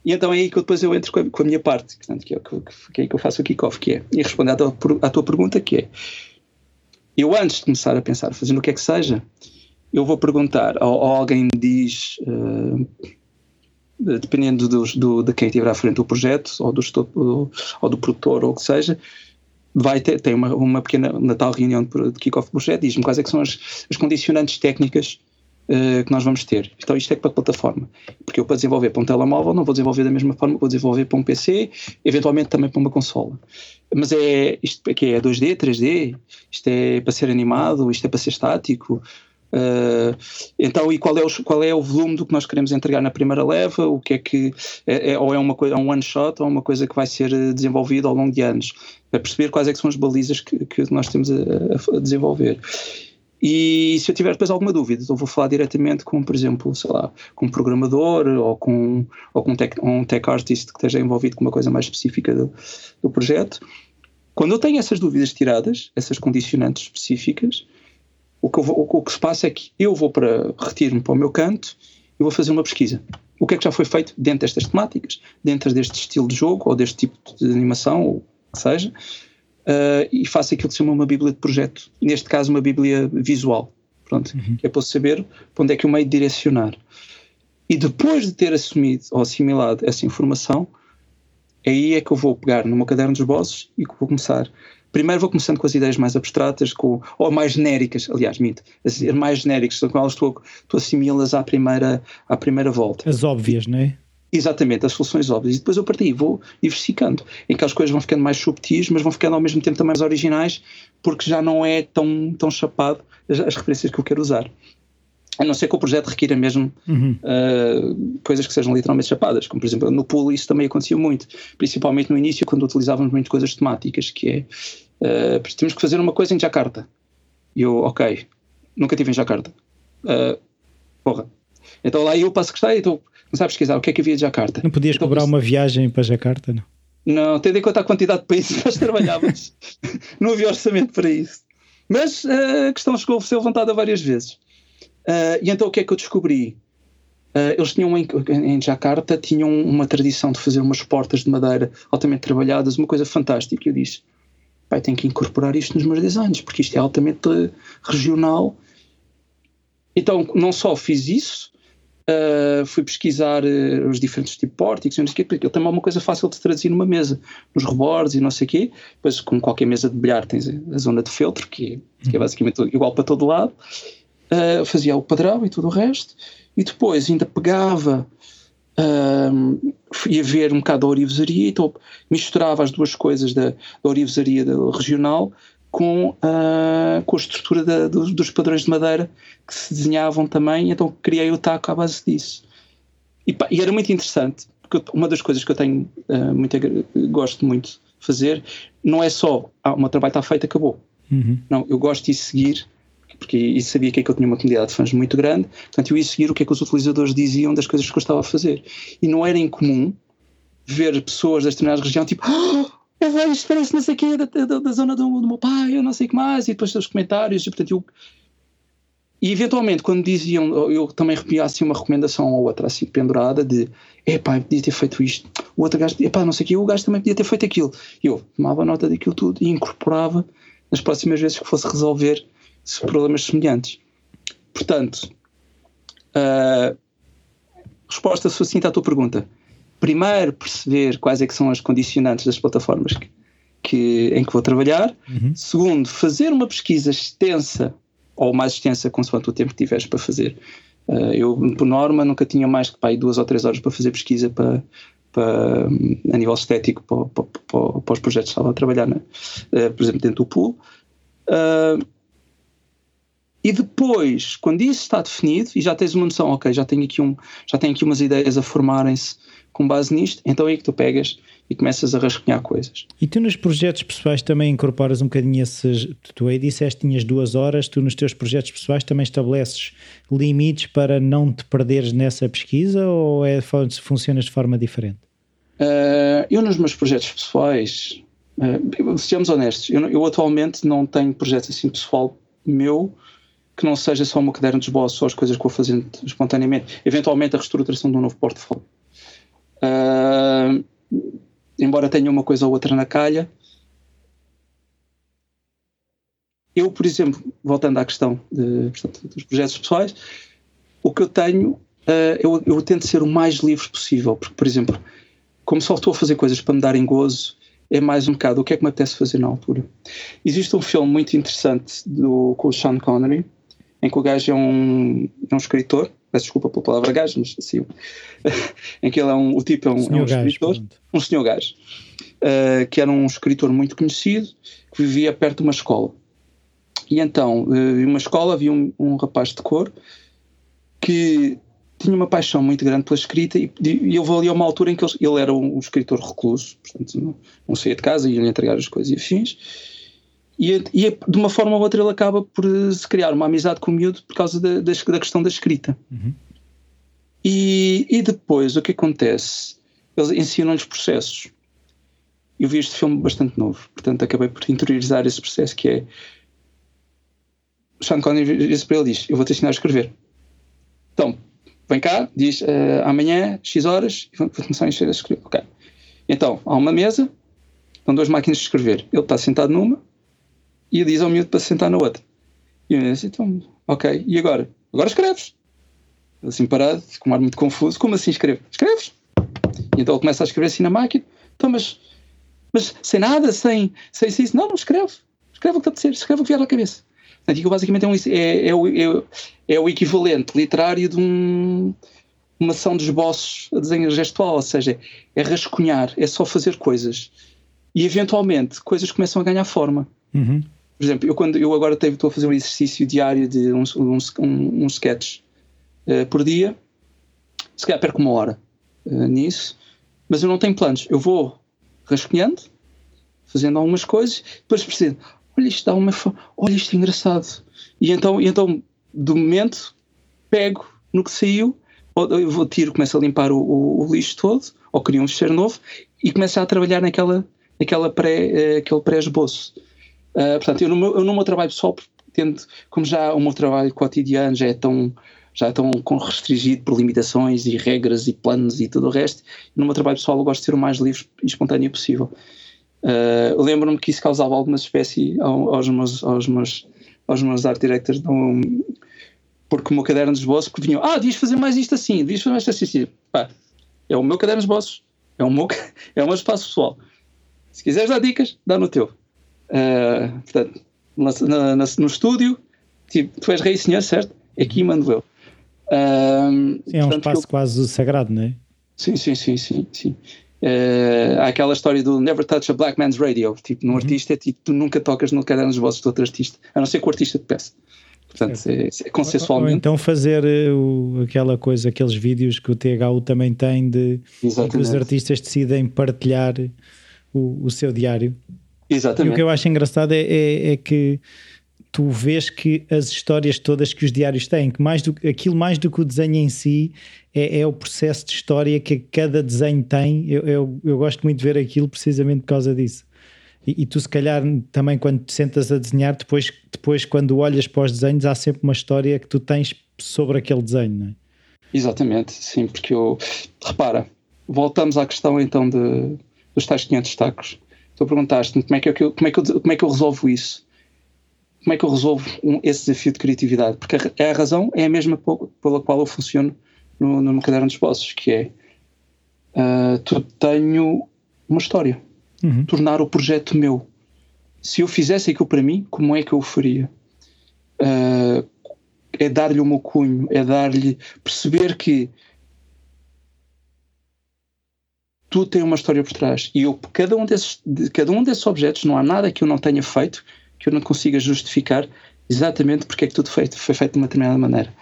E então é aí que eu depois eu entro com a, com a minha parte, portanto, que, é, que, que é aí que eu faço o kick-off, que é, e responder à tua, à tua pergunta, que é, eu antes de começar a pensar, fazendo o que é que seja, eu vou perguntar, ou, ou alguém diz, uh, dependendo do, do, de quem estiver à frente do projeto, ou do, do, ou do produtor, ou o que seja, vai ter, tem uma, uma pequena, na tal reunião de, de kick-off do projeto, diz-me quais é são as, as condicionantes técnicas uh, que nós vamos ter. Então isto é para a plataforma. Porque eu para desenvolver para um telemóvel não vou desenvolver da mesma forma, vou desenvolver para um PC, eventualmente também para uma consola. Mas é isto aqui é 2D, 3D, isto é para ser animado, isto é para ser estático. Uh, então, e qual é, o, qual é o volume do que nós queremos entregar na primeira leva? O que é que é, é ou é uma coisa, é um one shot ou é uma coisa que vai ser desenvolvida ao longo de anos? Para perceber quais é que são as balizas que, que nós temos a, a desenvolver. E se eu tiver depois alguma dúvida, eu vou falar diretamente com, por exemplo, sei lá, com um programador ou com, ou com um, tech, um tech artist que esteja envolvido com uma coisa mais específica do, do projeto. Quando eu tenho essas dúvidas tiradas, essas condicionantes específicas, o que, vou, o que se passa é que eu vou para, retiro-me para o meu canto e vou fazer uma pesquisa. O que é que já foi feito dentro destas temáticas, dentro deste estilo de jogo ou deste tipo de animação, ou o que seja, uh, e faço aquilo que se chama uma bíblia de projeto, neste caso uma bíblia visual, pronto, uhum. que é para saber para onde é que eu meio direcionar. E depois de ter assumido ou assimilado essa informação, aí é que eu vou pegar no meu caderno dos bosses e vou começar. Primeiro vou começando com as ideias mais abstratas, com, ou mais genéricas, aliás, minto, as mais genéricas, com elas tu, tu assimilas à primeira, à primeira volta. As óbvias, não é? Exatamente, as soluções óbvias. E depois eu parti vou diversificando, em que as coisas vão ficando mais subtis, mas vão ficando ao mesmo tempo também mais originais, porque já não é tão, tão chapado as, as referências que eu quero usar. A não ser que o projeto requira mesmo uhum. uh, coisas que sejam literalmente chapadas, como por exemplo no pool isso também acontecia muito, principalmente no início quando utilizávamos muito coisas temáticas, que é uh, temos que fazer uma coisa em Jakarta. E eu, ok, nunca tive em Jakarta. Uh, porra. Então lá eu passo que está, então começar a pesquisar o que é que havia de Jakarta. Não podias então, cobrar uma viagem para Jakarta, não? Não, tendo em conta a quantidade de países que nós *laughs* trabalhávamos, não havia orçamento para isso. Mas uh, a questão chegou a ser levantada várias vezes. Uh, e então o que é que eu descobri? Uh, eles tinham em, em, Jakarta tinham uma tradição de fazer umas portas de madeira altamente trabalhadas, uma coisa fantástica. Eu disse: pai, tenho que incorporar isto nos meus designs, porque isto é altamente regional. Então, não só fiz isso, uh, fui pesquisar uh, os diferentes tipos de pórticos, não sei o quê, porque também é uma coisa fácil de traduzir numa mesa, nos rebordes e não sei o quê. Depois, como qualquer mesa de bilhar, tens a zona de feltro, que, é, que é uhum. basicamente igual para todo lado. Uh, fazia o padrão e tudo o resto. E depois ainda pegava um, ia ver um bocado da orivesaria, então misturava as duas coisas da, da orivesaria regional com, uh, com a estrutura da, dos, dos, padrões de madeira que se desenhavam também, então criei o taco à base disso. E, pá, e era muito interessante, porque uma das coisas que eu tenho uh, muito, gosto muito de fazer não é só ah, o meu trabalho está feito, acabou. Uhum. Não, eu gosto de seguir porque e sabia que, é que eu tinha uma comunidade de fãs muito grande, portanto eu ia seguir o que é que os utilizadores diziam das coisas que eu estava a fazer. E não era incomum ver pessoas das determinadas regiões tipo oh, eu isto parece não sei o quê da, da, da zona do, do, meu pai, eu não sei o que mais, e depois os comentários, e portanto eu e eventualmente, quando diziam, eu também recebia assim uma recomendação ou outra, assim, pendurada, de epá, podia ter feito isto, o outro gajo, epá, não sei o que, o gajo também podia ter feito aquilo. E eu tomava nota daquilo tudo e incorporava nas próximas vezes que fosse resolver problemas semelhantes. Portanto, uh, resposta sucinta à tua pergunta. Primeiro, perceber quais é que são as condicionantes das plataformas que, que em que vou trabalhar. Uhum. Segundo, fazer uma pesquisa extensa ou mais extensa, consoante o tempo que tiveres para fazer. Uh, eu, por norma, nunca tinha mais que pá, duas ou três horas para fazer pesquisa para, para, a nível estético para, para, para, os projetos que estava a trabalhar, uh, por exemplo, dentro do pool. Uh, e depois, quando isso está definido e já tens uma noção, ok, já tenho aqui, um, já tenho aqui umas ideias a formarem-se com base nisto, então é aí que tu pegas e começas a rascunhar coisas. E tu nos projetos pessoais também incorporas um bocadinho esses. Tu aí disseste tinhas duas horas, tu nos teus projetos pessoais também estabeleces limites para não te perderes nessa pesquisa ou é, funcionas de forma diferente? Uh, eu nos meus projetos pessoais, uh, sejamos honestos, eu, eu atualmente não tenho projeto assim pessoal meu que não seja só uma caderno de esboço, só as coisas que vou fazendo espontaneamente. Eventualmente a reestruturação de um novo portfólio. Uh, embora tenha uma coisa ou outra na calha. Eu, por exemplo, voltando à questão de, portanto, dos projetos pessoais, o que eu tenho, uh, eu, eu tento ser o mais livre possível, porque, por exemplo, como só estou a fazer coisas para me darem gozo, é mais um bocado o que é que me apetece fazer na altura. Existe um filme muito interessante do, com o Sean Connery, em que o gajo é um, é um escritor, peço desculpa pela palavra gajo, mas assim, *laughs* em que ele é um, o tipo é um, é um gajo, escritor, pronto. um senhor gajo, uh, que era um escritor muito conhecido, que vivia perto de uma escola. E então, uh, em uma escola havia um, um rapaz de cor que tinha uma paixão muito grande pela escrita e, e eu vou ali a uma altura em que ele, ele era um, um escritor recluso, portanto não, não saía de casa, ia-lhe entregar as coisas e afins, e, e, de uma forma ou outra ele acaba por se criar uma amizade com o miúdo por causa da, da, questão da escrita. Uhum. E, e, depois o que acontece? Eles ensinam-lhes processos. Eu vi este filme bastante novo, portanto acabei por interiorizar esse processo que é Sean Connery disse para ele diz, eu vou-te ensinar a escrever. Então, vem cá, diz uh, amanhã, X horas, vou começar a encher a escrever. Ok. Então, há uma mesa, estão duas máquinas de escrever. Ele está sentado numa, e diz ao miúdo para sentar na outra. E eu disse, então, ok, e agora? Agora escreves. Assim parado, com um ar muito confuso, como assim escreves? Escreves. E então ele começa a escrever assim na máquina, então, mas, mas sem nada, sem, sem, sem isso, não, não escreve. Escreve o que está a dizer, escreve o que vier à cabeça. Portanto, basicamente é, um, é, é, o, é, é o equivalente literário de um, uma ação de esboços a desenho gestual, ou seja, é rascunhar, é só fazer coisas. E eventualmente coisas começam a ganhar forma. Uhum. Por exemplo, eu, quando, eu agora estou a fazer um exercício diário de um, um, um, um sketch uh, por dia, se calhar perco uma hora uh, nisso, mas eu não tenho planos. Eu vou rascunhando, fazendo algumas coisas, depois percebo, olha isto dá uma olha isto é engraçado. E então, e então do momento, pego no que saiu, eu vou tiro, começo a limpar o, o, o lixo todo, ou crio um fecheiro novo, e começo a trabalhar naquela, naquela pré, uh, aquele pré-esboço. Uh, portanto, eu no, meu, eu no meu trabalho pessoal, tendo, como já o meu trabalho cotidiano já é tão já é tão restringido por limitações e regras e planos e tudo o resto, no meu trabalho pessoal eu gosto de ser o mais livre e espontâneo possível. Uh, Lembro-me que isso causava alguma espécie aos meus, aos meus, aos meus art directors, não, porque o meu caderno de esboços que vinham, ah, devias fazer mais isto assim, devias fazer mais isto assim. Pá, é o meu caderno de esboços, é o meu, *laughs* é o meu espaço pessoal. Se quiseres dar dicas, dá no teu. Uh, portanto, na, na, no estúdio, tipo, tu és rei e senhor, certo? Aqui mando eu. Uh, sim, é um espaço eu, quase sagrado, não é? Sim, sim, sim, sim. sim. Uh, há aquela história do Never Touch a Black Man's Radio. Tipo, no uhum. artista é tipo, tu nunca tocas no caderno dos vozes de outro artista, a não ser que o artista te peça. Portanto, é, é consensualmente. Ou, ou então fazer eh, o, aquela coisa, aqueles vídeos que o THU também tem de que os artistas decidem partilhar o, o seu diário. Exatamente. E o que eu acho engraçado é, é, é que tu vês que as histórias todas que os diários têm, que mais do, aquilo mais do que o desenho em si é, é o processo de história que cada desenho tem. Eu, eu, eu, gosto muito de ver aquilo precisamente por causa disso. E, e, tu, se calhar, também quando te sentas a desenhar, depois, depois, quando olhas para os desenhos, há sempre uma história que tu tens sobre aquele desenho, não é? Exatamente, sim, porque eu. Repara, voltamos à questão então de, dos tais 500 tacos. Tu perguntaste-me como, é que eu, como, é que eu, como é que eu resolvo isso como é que eu resolvo um, esse desafio de criatividade? Porque a, a, razão é a mesma pela qual eu funciono no, no, caderno dos bosses, que é uh, tu tenho uma história, uhum. tornar o projeto meu. Se eu fizesse aquilo para mim, como é que eu o faria? Uh, é dar-lhe o meu cunho, é dar-lhe perceber que tudo tem uma história por trás e eu cada um desses de cada um desses objetos não há nada que eu não tenha feito que eu não consiga justificar exatamente porque é que tudo feito, foi feito de uma determinada maneira.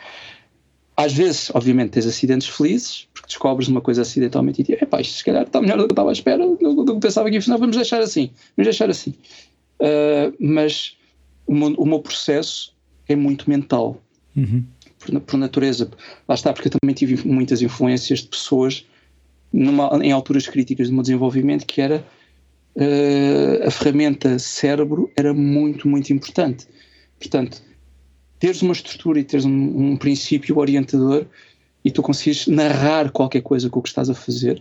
Às vezes, obviamente, tens acidentes felizes, porque descobres uma coisa acidentalmente e dizes, epá, isto se calhar está melhor do que eu estava à espera, do, que pensava que funcionar, vamos deixar assim, vamos deixar assim. Uh, mas o meu, o meu, processo é muito mental, uhum. por, por, natureza. Lá está, porque eu também tive muitas influências de pessoas numa, em alturas críticas do meu desenvolvimento que era uh, a ferramenta cérebro era muito, muito importante. Portanto, teres uma estrutura e teres um, um princípio orientador e tu conseguires narrar qualquer coisa com o que estás a fazer,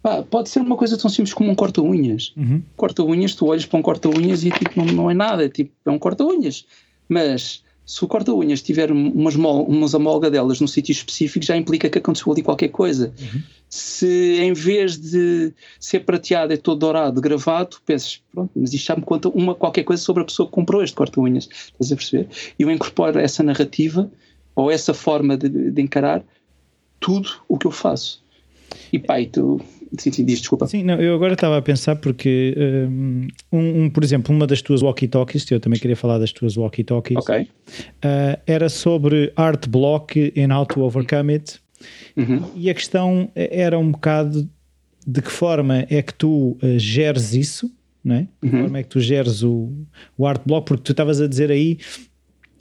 pá, pode ser uma coisa tão simples como um corta-unhas. Uhum. Corta-unhas, tu olhas para um corta-unhas e tipo, não, não é nada, é tipo, é um corta-unhas. Mas se o corta-unhas tiver umas, umas amolgadelas num sítio específico, já implica que aconteceu ali qualquer coisa. Uhum. Se em vez de ser prateado é todo dourado, gravado, pensas, pronto, mas isto já me conta uma, qualquer coisa sobre a pessoa que comprou este corta-unhas. Estás a perceber? E eu incorporo essa narrativa ou essa forma de, de encarar tudo o que eu faço. E e tu Sim, sim, diz, desculpa. Sim, não, eu agora estava a pensar porque, um, um, por exemplo, uma das tuas walkie-talkies, eu também queria falar das tuas walkie-talkies, okay. uh, era sobre art block and how to overcome it. Uhum. E a questão era um bocado de que forma é que tu uh, geres isso, não é? De que uhum. forma é que tu geres o, o art block, porque tu estavas a dizer aí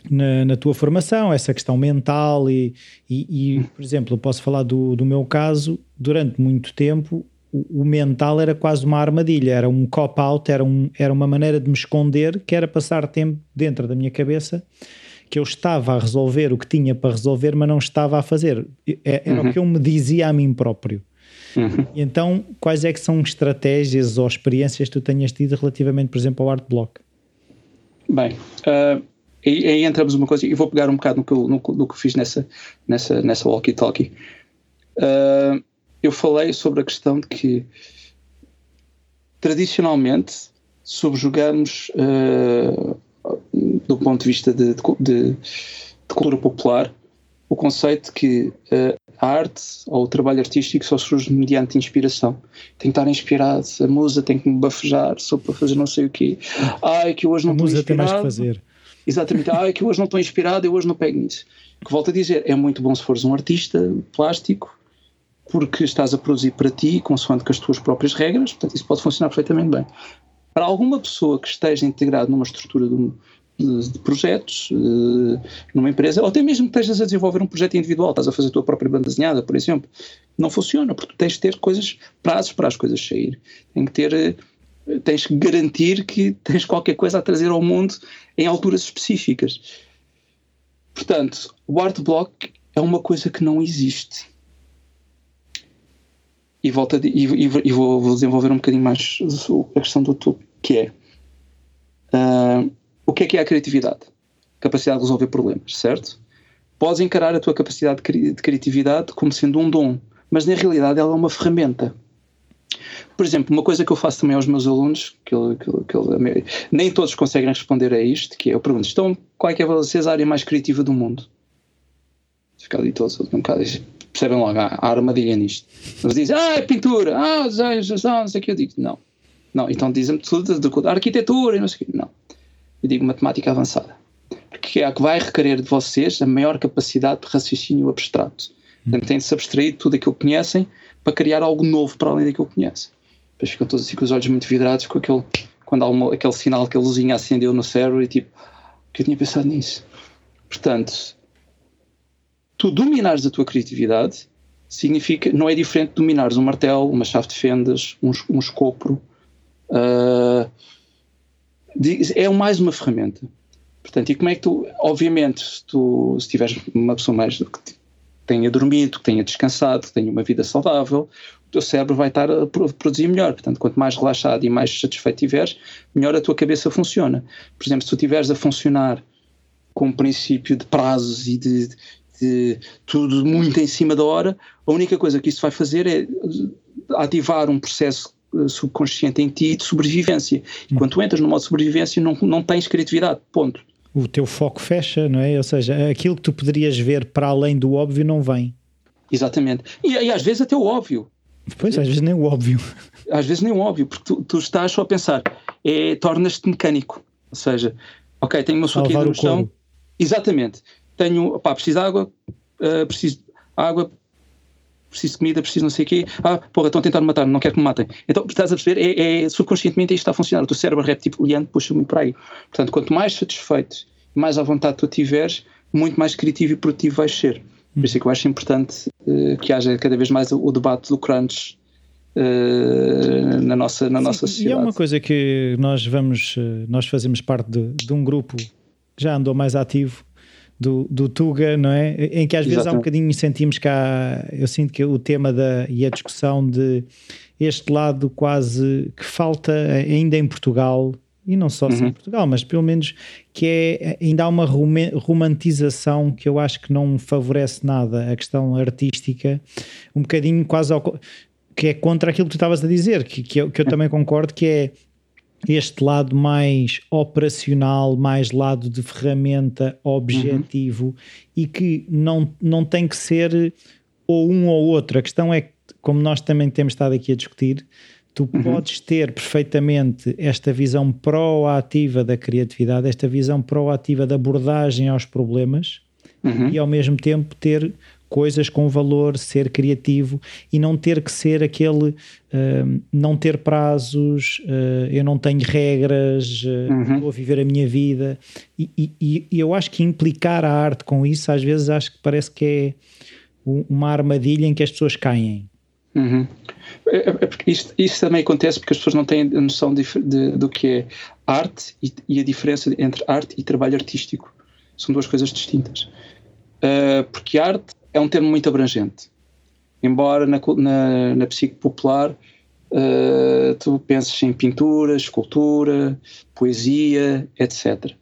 na, na, tua formação, essa questão mental e, e, e, por exemplo, eu posso falar do, do meu caso, durante muito tempo o, o mental era quase uma armadilha, era um cop-out, era, um, era uma maneira de me esconder, que era passar tempo dentro da minha cabeça que eu estava a resolver o que tinha para resolver, mas não estava a fazer. É, era uhum. o que eu me dizia a mim próprio. Uhum. Então, quais é que são estratégias ou experiências que tu tenhas tido relativamente, por exemplo, ao Art Block? Bem, uh, aí, aí entramos numa coisa, e vou pegar um bocado no que eu, no, no que fiz nessa, nessa, nessa walkie-talkie. Uh, eu falei sobre a questão de que tradicionalmente subjugamos, uh, do ponto de vista de, de, de, cultura popular, o conceito de que uh, a arte ou o trabalho artístico só surge mediante inspiração. Tem que estar inspirado, a musa tem que me bafejar só para fazer não sei o quê. Ai, que hoje não a estou musa inspirado. tem mais que fazer. Exatamente. É que hoje não estou inspirado, eu hoje não pego nisso. Que volto a dizer, é muito bom se fores um artista plástico, porque estás a produzir para ti, consoante com as tuas próprias regras, portanto isso pode funcionar perfeitamente bem. Para alguma pessoa que esteja integrado numa estrutura de, de, projetos, uh, numa empresa, ou até mesmo que estejas a desenvolver um projeto individual, estás a fazer a tua própria banda desenhada, por exemplo, não funciona, porque tens de ter coisas, prazos para as coisas sair. Tem que ter. Uh, tens que garantir que tens qualquer coisa a trazer ao mundo em alturas específicas. Portanto, o art block é uma coisa que não existe. E, volta e, e, vou, vou, desenvolver um bocadinho mais a questão do tu, que é uh, o que é que é a criatividade? Capacidade de resolver problemas, certo? Podes encarar a tua capacidade de criatividade como sendo um dom, mas na realidade ela é uma ferramenta. Por exemplo, uma coisa que eu faço também aos meus alunos, que, eu, que, que eu, nem todos conseguem responder a isto, que é, eu pergunto, então, qual é que é vocês a área mais criativa do mundo? Fica ali todos um bocado percebem logo, há, há armadilha nisto. Eles dizem, ah, é pintura, ah, desenhos, não sei o que. Eu digo, não. Não, então dizem-me tudo de, de, arquitetura e não sei o que. Não. Eu digo matemática avançada. Porque é a que vai requerer de vocês a maior capacidade de raciocínio abstrato. Portanto, têm de se abstrair de tudo aquilo que conhecem para criar algo novo para além daquilo que conhecem. Depois ficam todos assim com os olhos muito vidrados com aquele, quando há uma, aquele sinal, aquela luzinha acendeu no cérebro e tipo, que eu tinha pensado nisso. Portanto, tu dominares a tua criatividade significa, não é diferente de dominares um martelo, uma chave de fendas, um, um escopro. Uh, é mais uma ferramenta. Portanto, e como é que tu, obviamente, se tu se tiveres uma pessoa mais que tenha dormido, que tenha descansado, que tenha uma vida saudável, o teu cérebro vai estar a produzir melhor. Portanto, quanto mais relaxado e mais satisfeito tiveres, melhor a tua cabeça funciona. Por exemplo, se tu estiveres a funcionar com o princípio de prazos e de, de tudo muito em cima da hora, a única coisa que isso vai fazer é ativar um processo eh, subconsciente em ti de sobrevivência. E quando tu entras no modo de sobrevivência, não, não tens criatividade. Ponto. O teu foco fecha, não é? Ou seja, aquilo que tu poderias ver para além do óbvio não vem. Exatamente. E, e às vezes até o óbvio. Pois, às vezes nem o óbvio. *laughs* Às vezes nem o óbvio, porque tu, tu estás só a pensar, é, tornas-te mecânico. Ou seja, ok, tenho uma sua aqui no chão. Exatamente tenho, pá, preciso de água, uh, preciso de água, preciso de comida, preciso não sei o quê. Ah, porra, estão a tentar me matar, não quero que me matem. Então, estás a perceber? É, é subconscientemente isto está a funcionar. O teu cérebro reptiliano puxa muito para aí. Portanto, quanto mais satisfeito, mais à vontade tu tiveres, muito mais criativo e produtivo vais ser. Por isso é que eu acho importante uh, que haja cada vez mais o, o debate do crunch uh, na nossa, na Sim, nossa sociedade. E é uma coisa que nós vamos, nós fazemos parte de, de um grupo que já andou mais ativo do, do Tuga, não é? Em que às vezes Exatamente. há um bocadinho sentimos que há, eu sinto que o tema da, e a discussão de este lado quase que falta ainda em Portugal, e não só uhum. em Portugal, mas pelo menos que é, ainda há uma romantização que eu acho que não favorece nada a questão artística, um bocadinho quase ao, que é contra aquilo que tu estavas a dizer, que, que, eu, que eu também concordo, que é este lado mais operacional, mais lado de ferramenta objetivo uhum. e que não, não tem que ser ou um ou outro. A questão é que, como nós também temos estado aqui a discutir, tu uhum. podes ter perfeitamente esta visão proativa da criatividade, esta visão proativa da abordagem aos problemas uhum. e ao mesmo tempo ter coisas com valor, ser criativo e não ter que ser aquele uh, não ter prazos, uh, eu não tenho regras, uh, uhum. vou viver a minha vida. E, e, e, eu acho que implicar a arte com isso, às vezes acho que parece que é uma armadilha em que as pessoas caem. Uhum. É, é, é isto, isto, também acontece porque as pessoas não têm a noção de, de, do que é arte e, e, a diferença entre arte e trabalho artístico. São duas coisas distintas. Uh, porque arte é um termo muito abrangente. Embora na, na, na psique popular uh, tu penses em pintura, escultura, poesia, etc.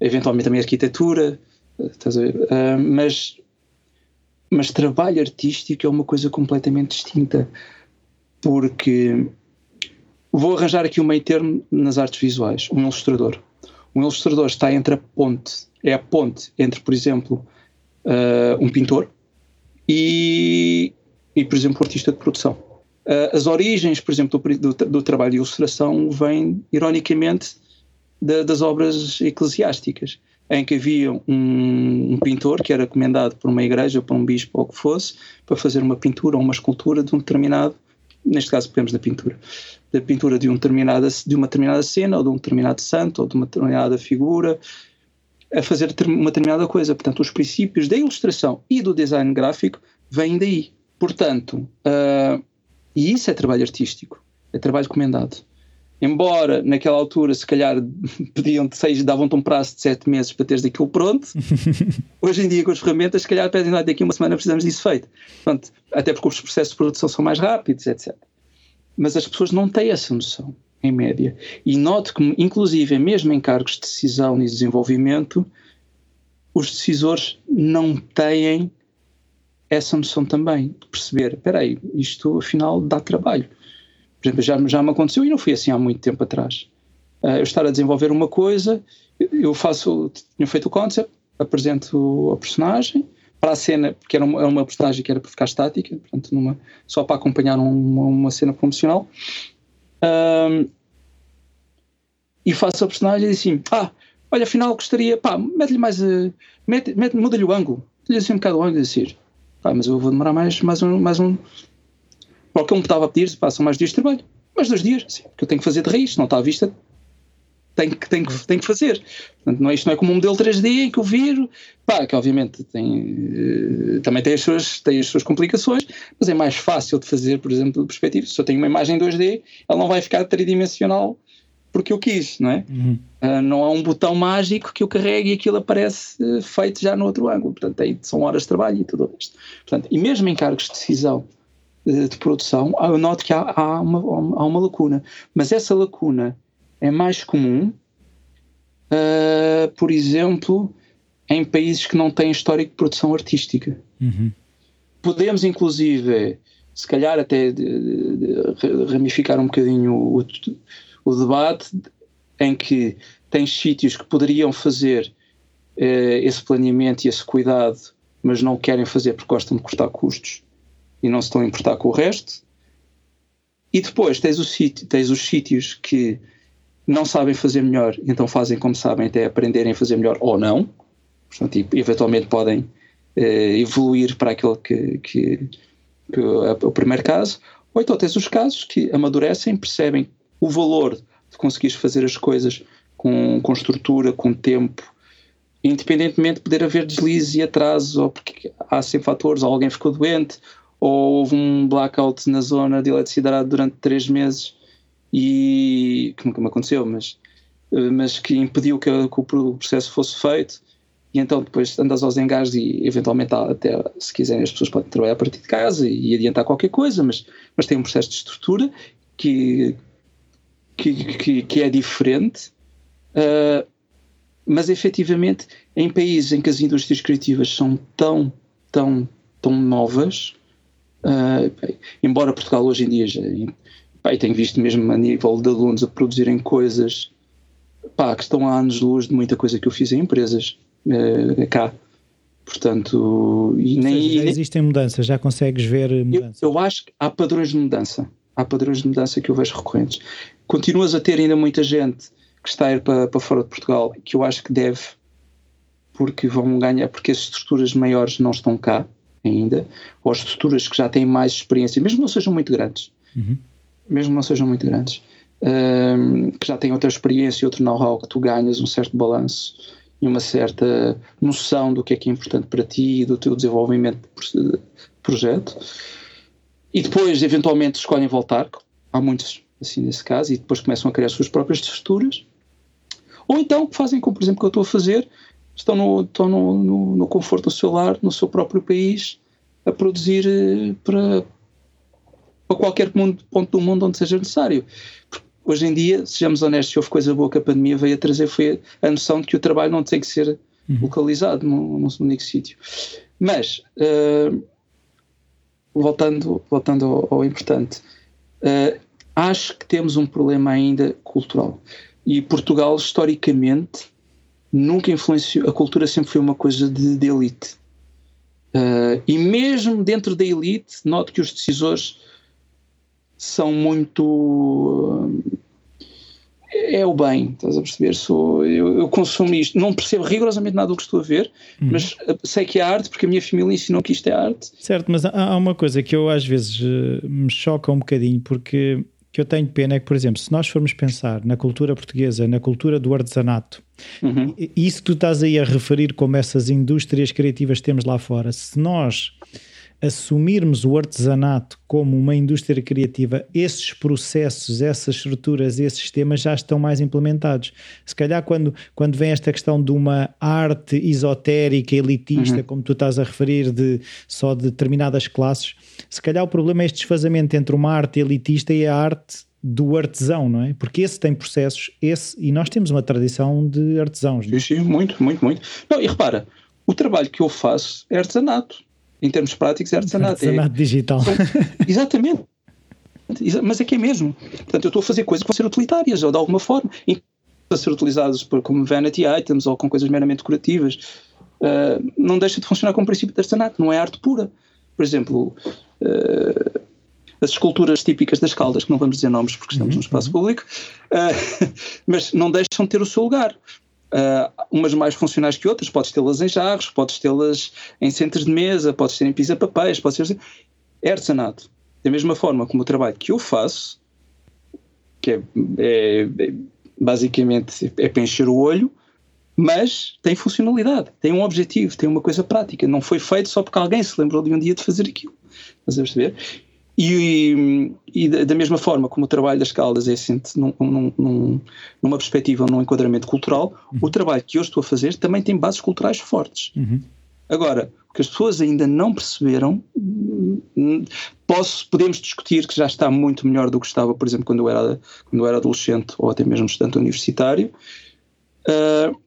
Eventualmente também arquitetura, uh? Uh, mas, mas trabalho artístico é uma coisa completamente distinta, porque vou arranjar aqui um meio termo nas artes visuais, um ilustrador. Um ilustrador está entre a ponte, é a ponte entre, por exemplo, um pintor, e, e por exemplo, o artista de produção. Uh, as origens, por exemplo, do, do, do, trabalho de ilustração vêm, ironicamente, das obras eclesiásticas, em que havia um, um, pintor que era comendado por uma igreja, por um bispo ou o que fosse, para fazer uma pintura ou uma escultura de um determinado, neste caso pegamos da pintura, da pintura de, um determinada, de uma determinada cena, ou de um determinado santo, ou de uma determinada figura, a fazer uma determinada coisa. Portanto, os princípios da ilustração e do design gráfico vêm daí. Portanto, uh, e isso é trabalho artístico, é trabalho comendado. embora naquela altura se calhar *laughs* pediam de seis, davam-te um prazo de sete meses para teres aquilo pronto, *laughs* hoje em dia com as ferramentas se calhar pedem daqui a uma semana precisamos disso feito. Portanto, até porque os processos de produção são mais rápidos, etc. Mas as pessoas não têm essa noção, em média. E noto que, inclusive, mesmo em cargos de decisão e desenvolvimento, os decisores não têm essa noção também, de perceber, espera aí, isto afinal dá trabalho. Por exemplo, já, já me aconteceu e não foi assim há muito tempo atrás. Uh, eu estar a desenvolver uma coisa, eu faço, tinha feito o concept, apresento a personagem para a cena, porque era uma, era uma personagem que era para ficar estática, portanto, numa, só para acompanhar uma, uma cena promocional. Um, e faço a personagem e assim: Ah, olha, afinal gostaria, pá, mete-lhe mais, uh, mete, mete, muda-lhe o ângulo, dê-lhe assim um bocado o ângulo e dizer pá, mas eu vou demorar mais, mais um. Mais um porque ele me estava a pedir, passam mais dias de trabalho. Mais dois dias, sim, porque eu tenho que fazer de raiz, não está à vista, tenho que, tenho que, tenho que fazer. Portanto, não é, isto não é como um modelo 3D que eu viro, pá, que obviamente tem, uh, também tem as, suas, tem as suas complicações, mas é mais fácil de fazer, por exemplo, de perspectiva. Se eu tenho uma imagem 2D, ela não vai ficar tridimensional porque eu quis, não é? Uhum. Uh, não há um botão mágico que eu carregue e aquilo aparece uh, feito já no outro ângulo. Portanto, aí são horas de trabalho e tudo isto. Portanto, e mesmo em cargos de decisão uh, de produção, eu noto que há, há, uma, há uma lacuna. Mas essa lacuna é mais comum, por exemplo, em países que não têm histórico de produção artística. Uhum. Podemos, inclusive, se calhar até de, de, de ramificar um bocadinho o, o debate em que tens sítios que poderiam fazer eh, esse planeamento e esse cuidado, mas não querem fazer porque gostam de cortar custos e não se estão a importar com o resto. E depois tens, o sítio, tens os sítios que não sabem fazer melhor, então fazem como sabem até aprenderem a fazer melhor ou não. Portanto, eventualmente podem eh, evoluir para aquele que, que, que é o primeiro caso. Ou então tens os casos que amadurecem, percebem o valor de conseguires fazer as coisas com, com estrutura, com tempo, independentemente de poder haver deslizes e atrasos, ou porque há sempre fatores, ou alguém ficou doente, ou houve um blackout na zona de eletricidade durante três meses e que nunca me aconteceu, mas, mas que impediu que, que o processo fosse feito. E então depois andas aos engares e eventualmente até se quiserem as pessoas podem trabalhar a partir de casa e adiantar qualquer coisa, mas, mas tem um processo de estrutura que, que, que, que é diferente, uh, mas efetivamente em países em que as indústrias criativas são tão, tão, tão novas, uh, embora Portugal hoje em dia já pá, tenho visto mesmo a nível de alunos a produzirem coisas pá, que estão há anos de luz de muita coisa que eu fiz em empresas uh, cá. Portanto, e nem, seja, já existem mudanças, já consegues ver mudanças? Eu, eu acho que há padrões de mudança há padrões de mudança que eu vejo recorrentes. Continuas a ter ainda muita gente que está a ir para, para fora de Portugal, que eu acho que deve, porque vão ganhar, porque as estruturas maiores não estão cá ainda, ou as estruturas que já têm mais experiência, mesmo não sejam muito grandes, uhum. Mesmo não sejam muito grandes, um, que já têm outra experiência, outro know-how, que tu ganhas um certo balanço e uma certa noção do que é que é importante para ti e do teu desenvolvimento de projeto. E depois, eventualmente, escolhem voltar. Há muitos assim nesse caso, e depois começam a criar as suas próprias estruturas. Ou então fazem como, por exemplo, que eu estou a fazer, estão no, estão no, no, no conforto do seu lar, no seu próprio país, a produzir eh, para, para qualquer ponto do mundo onde seja necessário. Porque hoje em dia, sejamos honestos, se houve coisa boa que a pandemia veio a trazer foi a noção de que o trabalho não tem que ser uhum. localizado num, num único sítio. Mas, uh, voltando, voltando ao, ao importante, uh, acho que temos um problema ainda cultural. E Portugal, historicamente, nunca influenciou. A cultura sempre foi uma coisa de, de elite. Uh, e mesmo dentro da elite, noto que os decisores são muito é o bem, estás a perceber? Sou, eu, eu, consumo isto, não percebo rigorosamente nada do que estou a ver, uhum. mas eh, sei que é arte porque a minha família ensinou que isto é arte. Certo, mas há, uma coisa que eu às vezes uh, me choca um bocadinho, porque que eu tenho pena é que, por exemplo, se nós formos pensar na cultura portuguesa, na cultura do artesanato, uhum. isso que tu estás aí a referir como essas indústrias criativas que temos lá fora, se nós assumirmos o artesanato como uma indústria criativa, esses processos, essas estruturas, esses sistemas já estão mais implementados. Se calhar, quando, quando vem esta questão de uma arte esotérica, elitista, uhum. como tu estás a referir, de só de determinadas classes, se calhar o problema é este desfazamento entre uma arte elitista e a arte do artesão, não é? Porque esse tem processos, esse, e nós temos uma tradição de artesãos. Sim, sim, muito, muito, muito. Não, e repara, o trabalho que eu faço é artesanato em termos práticos, é artesanato. Artesanato é, digital. São, *laughs* exatamente. Mas é que é mesmo. Portanto, eu estou a fazer coisas que vão ser utilitárias, ou de alguma forma, a ser utilizadas por, como vanity items ou com coisas meramente decorativas. Uh, não deixa de funcionar como princípio de artesanato, não é arte pura. Por exemplo, uh, as esculturas típicas das caldas, que não vamos dizer nomes porque estamos uhum, no espaço uhum. público, uh, *laughs* mas não deixam de ter o seu lugar uh, umas mais funcionais que outras, podes tê-las em jarros, podes tê-las em centros de mesa, podes ter em pisa-papéis, podes ter... É artesanato. Da mesma forma como o trabalho que eu faço, que é, é, é basicamente é para o olho, mas tem funcionalidade, tem um objetivo, tem uma coisa prática. Não foi feito só porque alguém se lembrou de um dia de fazer aquilo. Estás a perceber? E, e, da mesma forma como o trabalho das Caldas é assente num, num, num, numa perspectiva, num enquadramento cultural, uhum. o trabalho que eu estou a fazer também tem bases culturais fortes. Uhum. Agora, o que as pessoas ainda não perceberam, posso, podemos discutir que já está muito melhor do que estava, por exemplo, quando eu era, quando eu era adolescente ou até mesmo estudante universitário, uh,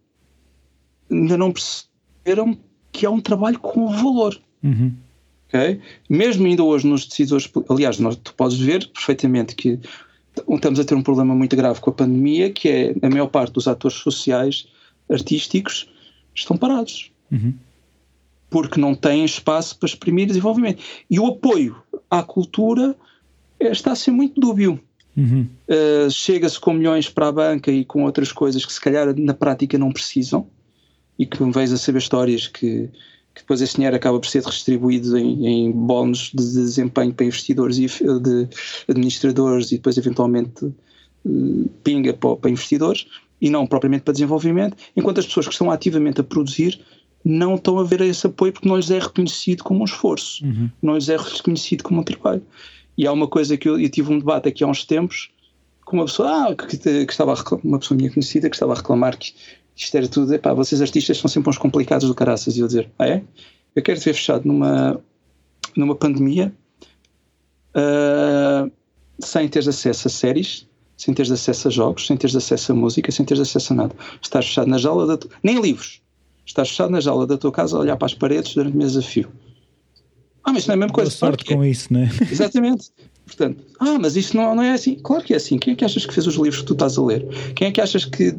ainda não perceberam que é um trabalho com valor. Uhum. Okay? Mesmo ainda hoje nos decisores, aliás, nós, tu podes ver perfeitamente que estamos a ter um problema muito grave com a pandemia, que é a maior parte dos atores sociais, artísticos, estão parados. Uhum. Porque não têm espaço para exprimir desenvolvimento. E o apoio à cultura está a ser muito dúbio. Uhum. Uh, Chega-se com milhões para a banca e com outras coisas que se calhar na prática não precisam e que me vejo a saber histórias que que depois esse dinheiro acaba por ser distribuído em, em bónus de desempenho para investidores e de administradores e depois eventualmente uh, pinga para, para investidores e não propriamente para desenvolvimento, enquanto as pessoas que estão ativamente a produzir não estão a ver esse apoio porque não lhes é reconhecido como um esforço, uhum. não lhes é reconhecido como um trabalho. E há uma coisa que eu, eu, tive um debate aqui há uns tempos com uma pessoa, ah, que, que estava a, uma pessoa minha conhecida que estava a reclamar que isto era tudo, epá, vocês artistas são sempre uns complicados do caraças. E eu dizer, ah é? Eu quero te ver fechado numa, numa pandemia uh, sem teres acesso a séries, sem teres acesso a jogos, sem teres acesso a música, sem teres acesso a nada. Estás fechado na jaula da tu... nem livros. Estás fechado na jaula da tua casa a olhar para as paredes durante meses a fio. Ah, mas não é a mesma coisa. Boa sorte com isso, não é? Exatamente. *laughs* Portanto, ah, mas isso não, não é assim. Claro que é assim. Quem é que achas que fez os livros que tu estás a ler? Quem é que achas que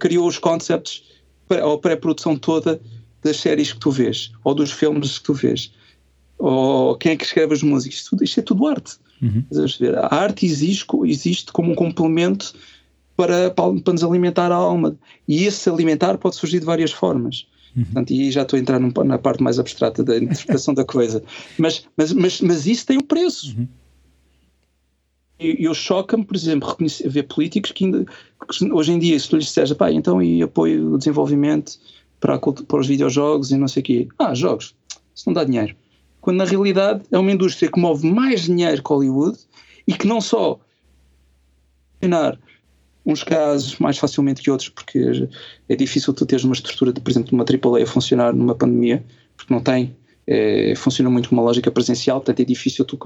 criou os concepts ou a pré-produção toda das séries que tu vês? Ou dos filmes que tu vês? Ou quem é que escreve as músicas? Isto, isto é tudo arte. Uhum. A arte existe, existe como um complemento para, para, para, nos alimentar a alma. E esse alimentar pode surgir de várias formas. Uhum. Portanto, e já estou a entrar num, na parte mais abstrata da interpretação da coisa. Mas, mas, mas, mas isso tem um preço. Uhum eu choca-me, por exemplo, ver políticos que, ainda, que hoje em dia, se tu lhes disseres, pá, então e apoio o desenvolvimento para, para os videojogos e não sei o quê. Ah, jogos, isso não dá dinheiro. Quando na realidade é uma indústria que move mais dinheiro que Hollywood e que não só uns casos mais facilmente que outros, porque é difícil tu teres uma estrutura, de, por exemplo, de uma AAA a funcionar numa pandemia, porque não tem é, funciona muito com uma lógica presencial, portanto é difícil tu,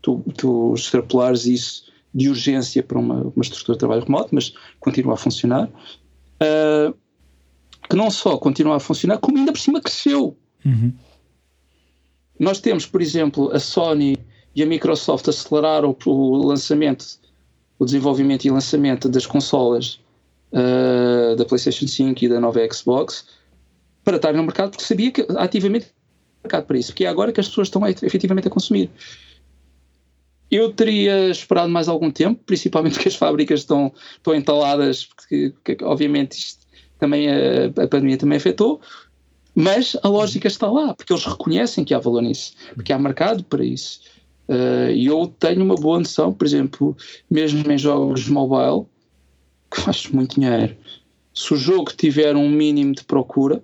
tu, tu extrapolares isso de urgência para uma, uma estrutura de trabalho remoto, mas continua a funcionar. Uh, que não só continua a funcionar, como ainda por cima cresceu. Uhum. Nós temos, por exemplo, a Sony e a Microsoft aceleraram o lançamento, o desenvolvimento e lançamento das consolas uh, da PlayStation 5 e da nova Xbox para estar no mercado, porque sabia que ativamente mercado para isso, porque é agora que as pessoas estão efetivamente a consumir. Eu teria esperado mais algum tempo, principalmente porque as fábricas estão, estão entaladas, porque, porque obviamente isto também a, a pandemia também afetou, mas a lógica está lá, porque eles reconhecem que há valor nisso, porque há mercado para isso. Uh, e eu tenho uma boa noção, por exemplo, mesmo em jogos mobile, que faz muito dinheiro. Se o jogo tiver um mínimo de procura,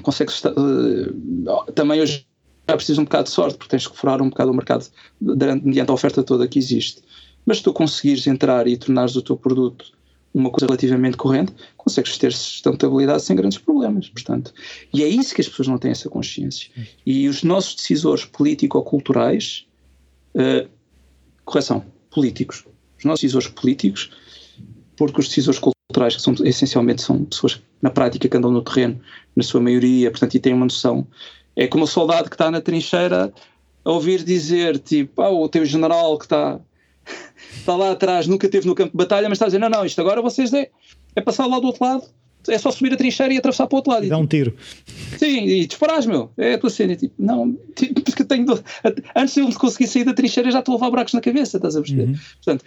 consegue uh, também hoje é preciso um bocado de sorte, porque tens que furar um bocado o mercado mediante a oferta toda que existe. Mas se tu conseguires entrar e tornares o teu produto uma coisa relativamente corrente, consegues ter sustentabilidade sem grandes problemas. Portanto, e é isso que as pessoas não têm essa consciência. E os nossos decisores político-culturais, uh, correção, políticos, os nossos decisores políticos, porque os decisores culturais, que são essencialmente são pessoas na prática que andam no terreno, na sua maioria, portanto, e têm uma noção. É como o soldado que está na trincheira a ouvir dizer, tipo, ah, o teu general que está está lá atrás, nunca esteve no campo de batalha, mas está a dizer: não, não, isto agora vocês é, é passar lá do outro lado, é só subir a trincheira e atravessar para o outro lado. E, dá um tiro. Sim, e disparas, meu. É a tua cena. Tipo, não, tipo, porque tenho. Antes de eu conseguir sair da trincheira, já estou a levar buracos na cabeça, estás a perceber? Uhum. Portanto,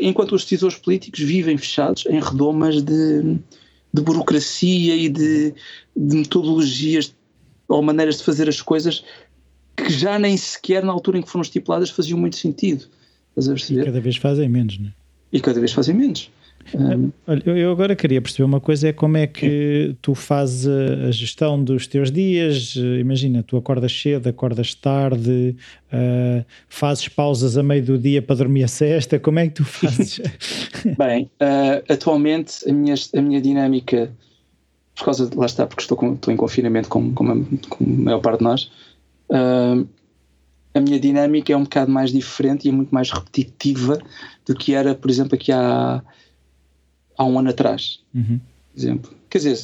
enquanto os decisores políticos vivem fechados em redomas de, de burocracia e de, de metodologias ou maneiras de fazer as coisas que já nem sequer na altura em que foram estipuladas faziam muito sentido. Estás a perceber? E cada vez fazem menos, não é? E cada vez fazem menos. Um... Olha, eu agora queria perceber uma coisa: é como é que tu fazes a gestão dos teus dias? Imagina, tu acordas cedo, acordas tarde, uh, fazes pausas a meio do dia para dormir a cesta, como é que tu *laughs* fazes? Bem, uh, atualmente a minha, a minha dinâmica, por causa de lá está, porque estou, com, estou em confinamento, como, como, a, como a maior parte de nós. Uh, a minha dinâmica é um bocado mais diferente e é muito mais repetitiva do que era, por exemplo, aqui há, há um ano atrás. Uhum. Por exemplo. Quer dizer,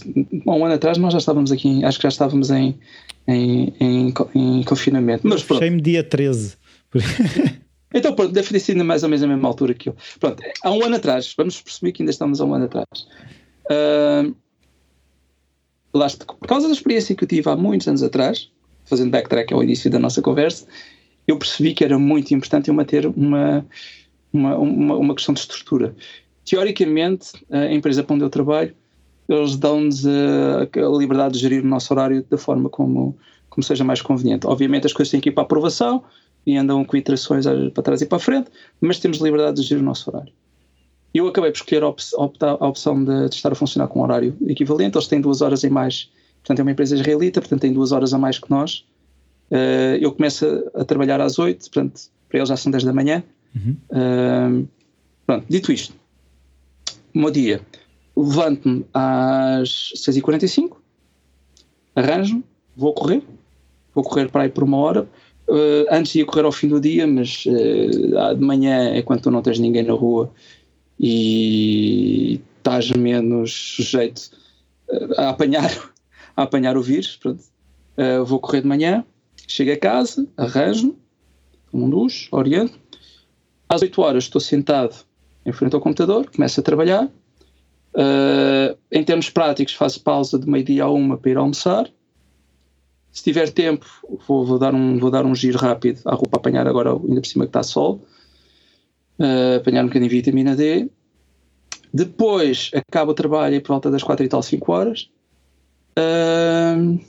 há um ano atrás nós já estávamos aqui, acho que já estávamos em, em, em, em confinamento. Mas Fechei-me dia 13. *laughs* então, pronto, deve ter sido mais ou menos a mesma altura que eu. Pronto, há um ano atrás, vamos perceber que ainda estamos há um ano atrás. Uh, por causa da experiência que eu tive há muitos anos atrás, fazendo backtrack ao início da nossa conversa, eu percebi que era muito importante eu manter uma, uma, uma, uma questão de estrutura. Teoricamente, a empresa para onde eu trabalho, eles dão-nos a, a, liberdade de gerir o nosso horário da forma como, como seja mais conveniente. Obviamente as coisas têm que ir para aprovação e andam com iterações para trás e para a frente, mas temos liberdade de gerir o nosso horário. Eu acabei por escolher a, optar, a opção de, de, estar a funcionar com um horário equivalente. Eles têm duas horas em mais, portanto é uma empresa israelita, portanto tem duas horas a mais que nós. Uh, eu começo a, a, trabalhar às 8, portanto, para eles já são 10 da manhã. Uhum. Uh, pronto, dito isto, meu dia, levanto-me às 6h45, arranjo, vou correr, vou correr para aí por uma hora. Uh, antes ia correr ao fim do dia, mas uh, de manhã é quando tu não tens ninguém na rua e estás menos sujeito a apanhar, a apanhar o vírus. Uh, vou correr de manhã, Chego a casa, arranjo, um duche, oriento. Às 8 horas estou sentado frente ao computador, começo a trabalhar. Uh, em termos práticos, faço pausa de meio-dia a uma para ir almoçar. Se tiver tempo, vou, vou, dar um, vou dar um giro rápido à roupa, apanhar agora, ainda por cima que está sol, uh, apanhar um bocadinho de vitamina D. Depois acabo o trabalho e por volta das 4 e tal, 5 horas. Uh,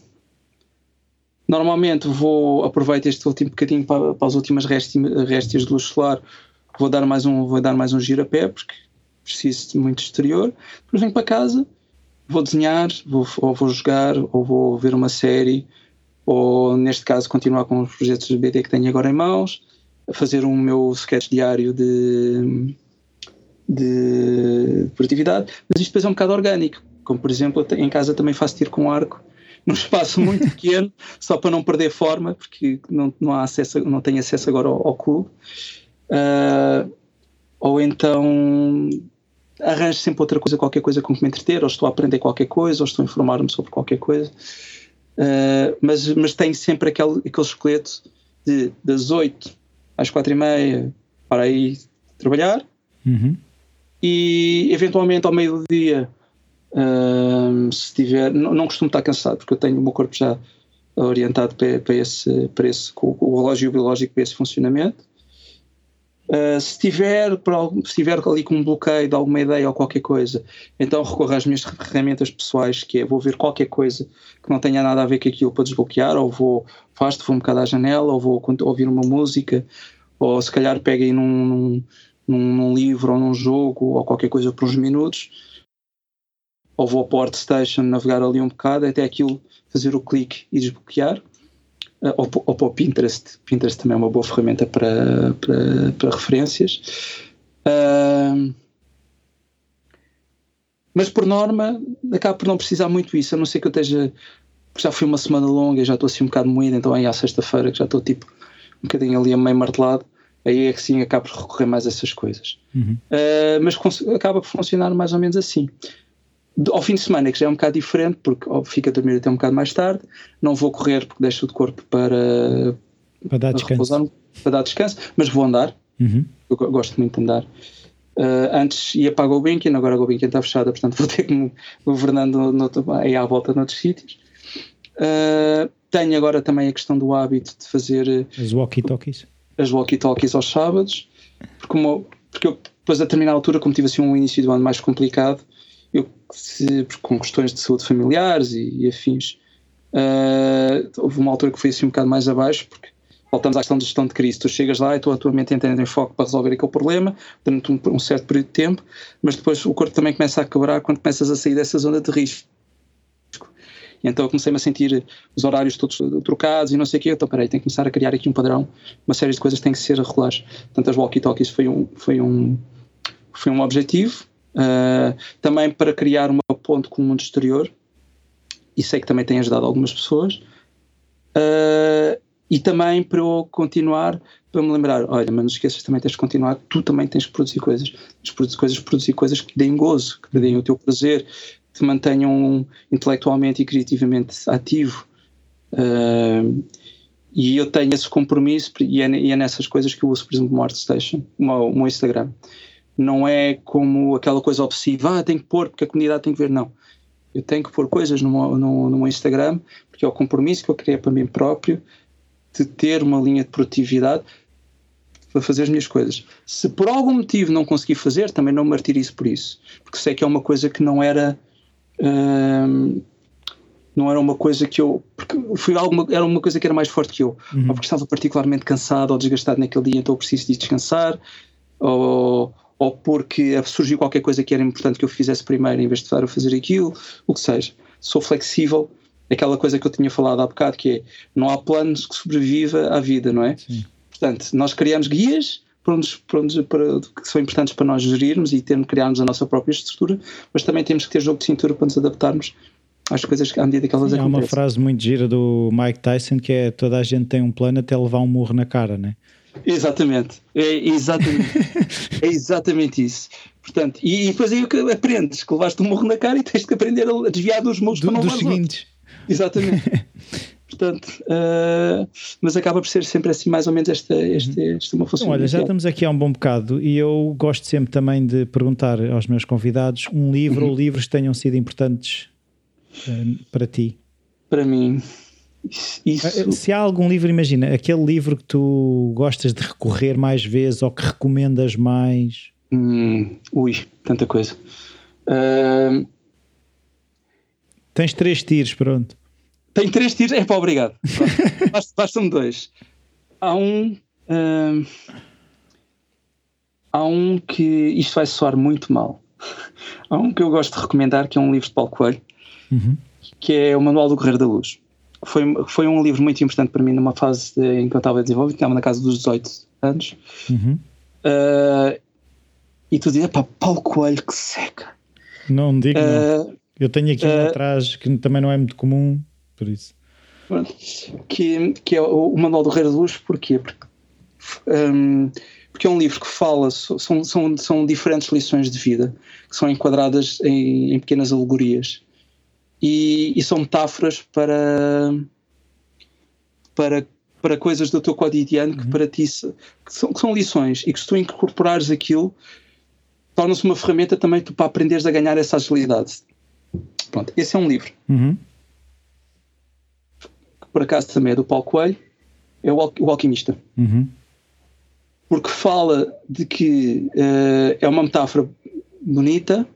Normalmente vou aproveito este último bocadinho para, para as últimas réstias de luz solar, vou dar mais um, vou dar mais um giro a pé, porque preciso de muito exterior. Depois venho para casa, vou desenhar, vou, ou vou jogar, ou vou ver uma série, ou neste caso continuar com os projetos de BD que tenho agora em mãos, fazer um meu sketch diário de, de produtividade, mas isto depois é um bocado orgânico, como por exemplo em casa também faço tiro com arco *laughs* num espaço muito pequeno, só para não perder forma, porque não, não, há acesso, não tenho acesso agora ao, ao clube. Uh, ou então arranjo sempre outra coisa, qualquer coisa com que me entreter, ou estou a aprender qualquer coisa, ou estou a informar-me sobre qualquer coisa. Uh, mas, mas tenho sempre aquele, aquele esqueleto de das 8 às 4 e meia para aí trabalhar uhum. e eventualmente ao meio do dia se tiver, não, não, costumo estar cansado porque eu tenho o meu corpo já orientado para, para esse, para esse o relógio biológico para esse funcionamento. Uh, se, tiver, se tiver ali com um bloqueio de alguma ideia ou qualquer coisa, então recorro às minhas ferramentas pessoais, que é vou ver qualquer coisa que não tenha nada a ver com aquilo para desbloquear, ou vou, faço, vou um bocado à janela, ou vou ouvir uma música, ou se calhar pego aí num, num, num livro ou num jogo ou qualquer coisa por uns minutos ou vou para o ArtStation navegar ali um bocado até aquilo fazer o clique e desbloquear. Ou, ou para o Pinterest. Pinterest também é uma boa ferramenta para, para, para referências. Uh, mas por norma, acabo por não precisar muito isso, a não ser que eu esteja. Já foi uma semana longa e já estou assim um bocado moído, então aí à sexta-feira que já estou tipo um bocadinho ali a meio martelado, aí é que sim acabo por recorrer mais a essas coisas. Uhum. Uh, mas acaba por funcionar mais ou menos assim. Ao fim de semana que já é um bocado diferente, porque fica a dormir até um bocado mais tarde, não vou correr porque deixo o corpo para, para dar descanso. para dar descanso, mas vou andar. Uhum. Eu gosto muito de andar. Uh, antes ia para a Gulbenkian, agora a Gulbenkian está fechada, portanto *laughs* vou ter que me governando no, no, aí à volta noutros sítios. Uh, tenho agora também a questão do hábito de fazer as walkie-talkies as walkie-talkies aos sábados, porque, uma, porque eu depois a determinada altura, como tive assim um início do ano mais complicado, se, com questões de saúde familiares e, e afins, uh, houve uma altura que foi assim um bocado mais abaixo, porque voltamos à questão da gestão de crise. Tu chegas lá e tu, a tua mente em foco para resolver aquele problema durante um, um, certo período de tempo, mas depois o corpo também começa a quebrar quando começas a sair dessa zona de risco. Então eu comecei-me a sentir os horários todos trocados e não sei o quê. Então, peraí, tenho que começar a criar aqui um padrão. Uma série de coisas têm que ser regulares. Portanto, as walkie-talkies foi um, foi, um, foi um objetivo. Uh, também para criar uma ponte com o mundo exterior. E sei que também tem ajudado algumas pessoas. Uh, e também para eu continuar, para me lembrar, olha, mas não esqueças também tens de continuar, tu também tens de produzir coisas, tens de produzir coisas, produzir coisas que deem gozo, que deem o teu prazer, que te mantenham intelectualmente e criativamente ativo. Uh, e eu tenho esse compromisso e é, e é, nessas coisas que eu uso, por exemplo, o ArtStation, o meu Instagram. Não é como aquela coisa obsessiva, ah, tenho que pôr porque a comunidade tem que ver, não. Eu tenho que pôr coisas no meu, no, no meu Instagram porque é o compromisso que eu criei para mim próprio de ter uma linha de produtividade para fazer as minhas coisas. Se por algum motivo não conseguir fazer, também não martirizo por isso, porque sei que é uma coisa que não era. Hum, não era uma coisa que eu. Porque foi alguma, era uma coisa que era mais forte que eu. Uhum. Ou porque estava particularmente cansado ou desgastado naquele dia, então eu preciso de descansar. Ou, ou porque surgiu qualquer coisa que era importante que eu fizesse primeiro em vez de estar a fazer aquilo, o que seja. Sou flexível aquela coisa que eu tinha falado há bocado, que é não há planos que sobreviva à vida, não é? Sim. Portanto, nós criamos guias para onde, para onde, para, que são importantes para nós gerirmos e termos, criarmos a nossa própria estrutura, mas também temos que ter jogo de cintura para nos adaptarmos às coisas à medida que elas Sim, acontecem. Há uma frase muito gira do Mike Tyson que é toda a gente tem um plano até levar um murro na cara, né? Exatamente, é exatamente, *laughs* é exatamente isso. Portanto, e, e depois aí aprendes que levaste um morro na cara e tens que aprender a desviar dos morros do, para não dos seguintes. Exatamente. *laughs* Portanto, uh, mas acaba por ser sempre assim, mais ou menos, esta, esta, uhum. esta uma função. Então, olha, já estamos aqui há um bom bocado e eu gosto sempre também de perguntar aos meus convidados um livro uhum. ou livros que tenham sido importantes uh, para ti. Para mim, isso... Ah, se há algum livro, imagina, aquele livro que tu gostas de recorrer mais vezes ou que recomendas mais. Hum, ui, tanta coisa. Uh, Tens três tiros, pronto. Tenho três tiros? É pá, obrigado. *laughs* Bastam-me dois. Há um. Hum, há um que. Isto vai soar muito mal. há um que eu gosto de recomendar, que é um livro de Paulo Coelho, uhum. que é o Manual do Guerreiro da Luz. Foi, foi um livro muito importante para mim numa fase de, em que eu estava a desenvolver, estava na casa dos 18 anos. Uhum. Uh, e tu dizes, pá, Paulo Coelho, que seca. Não digo. Uh, não. Eu tenho aqui um uh, atrás que também não é muito comum, por isso. Que, que é o, Manual do Rei da Luz, porquê? Porque, um, porque é um livro que fala, são, são, são diferentes lições de vida que são enquadradas em, em pequenas alegorias e, e, são metáforas para, para, para coisas do teu cotidiano que uhum. para ti que são, que são lições e que se tu incorporares aquilo torna-se uma ferramenta também tu, para aprenderes a ganhar essa agilidade. Pronto, esse é um livro. Uhum. Por acaso também é do Paulo Coelho, é o, o Alquimista. Uhum. Porque fala de que uh, é uma metáfora bonita.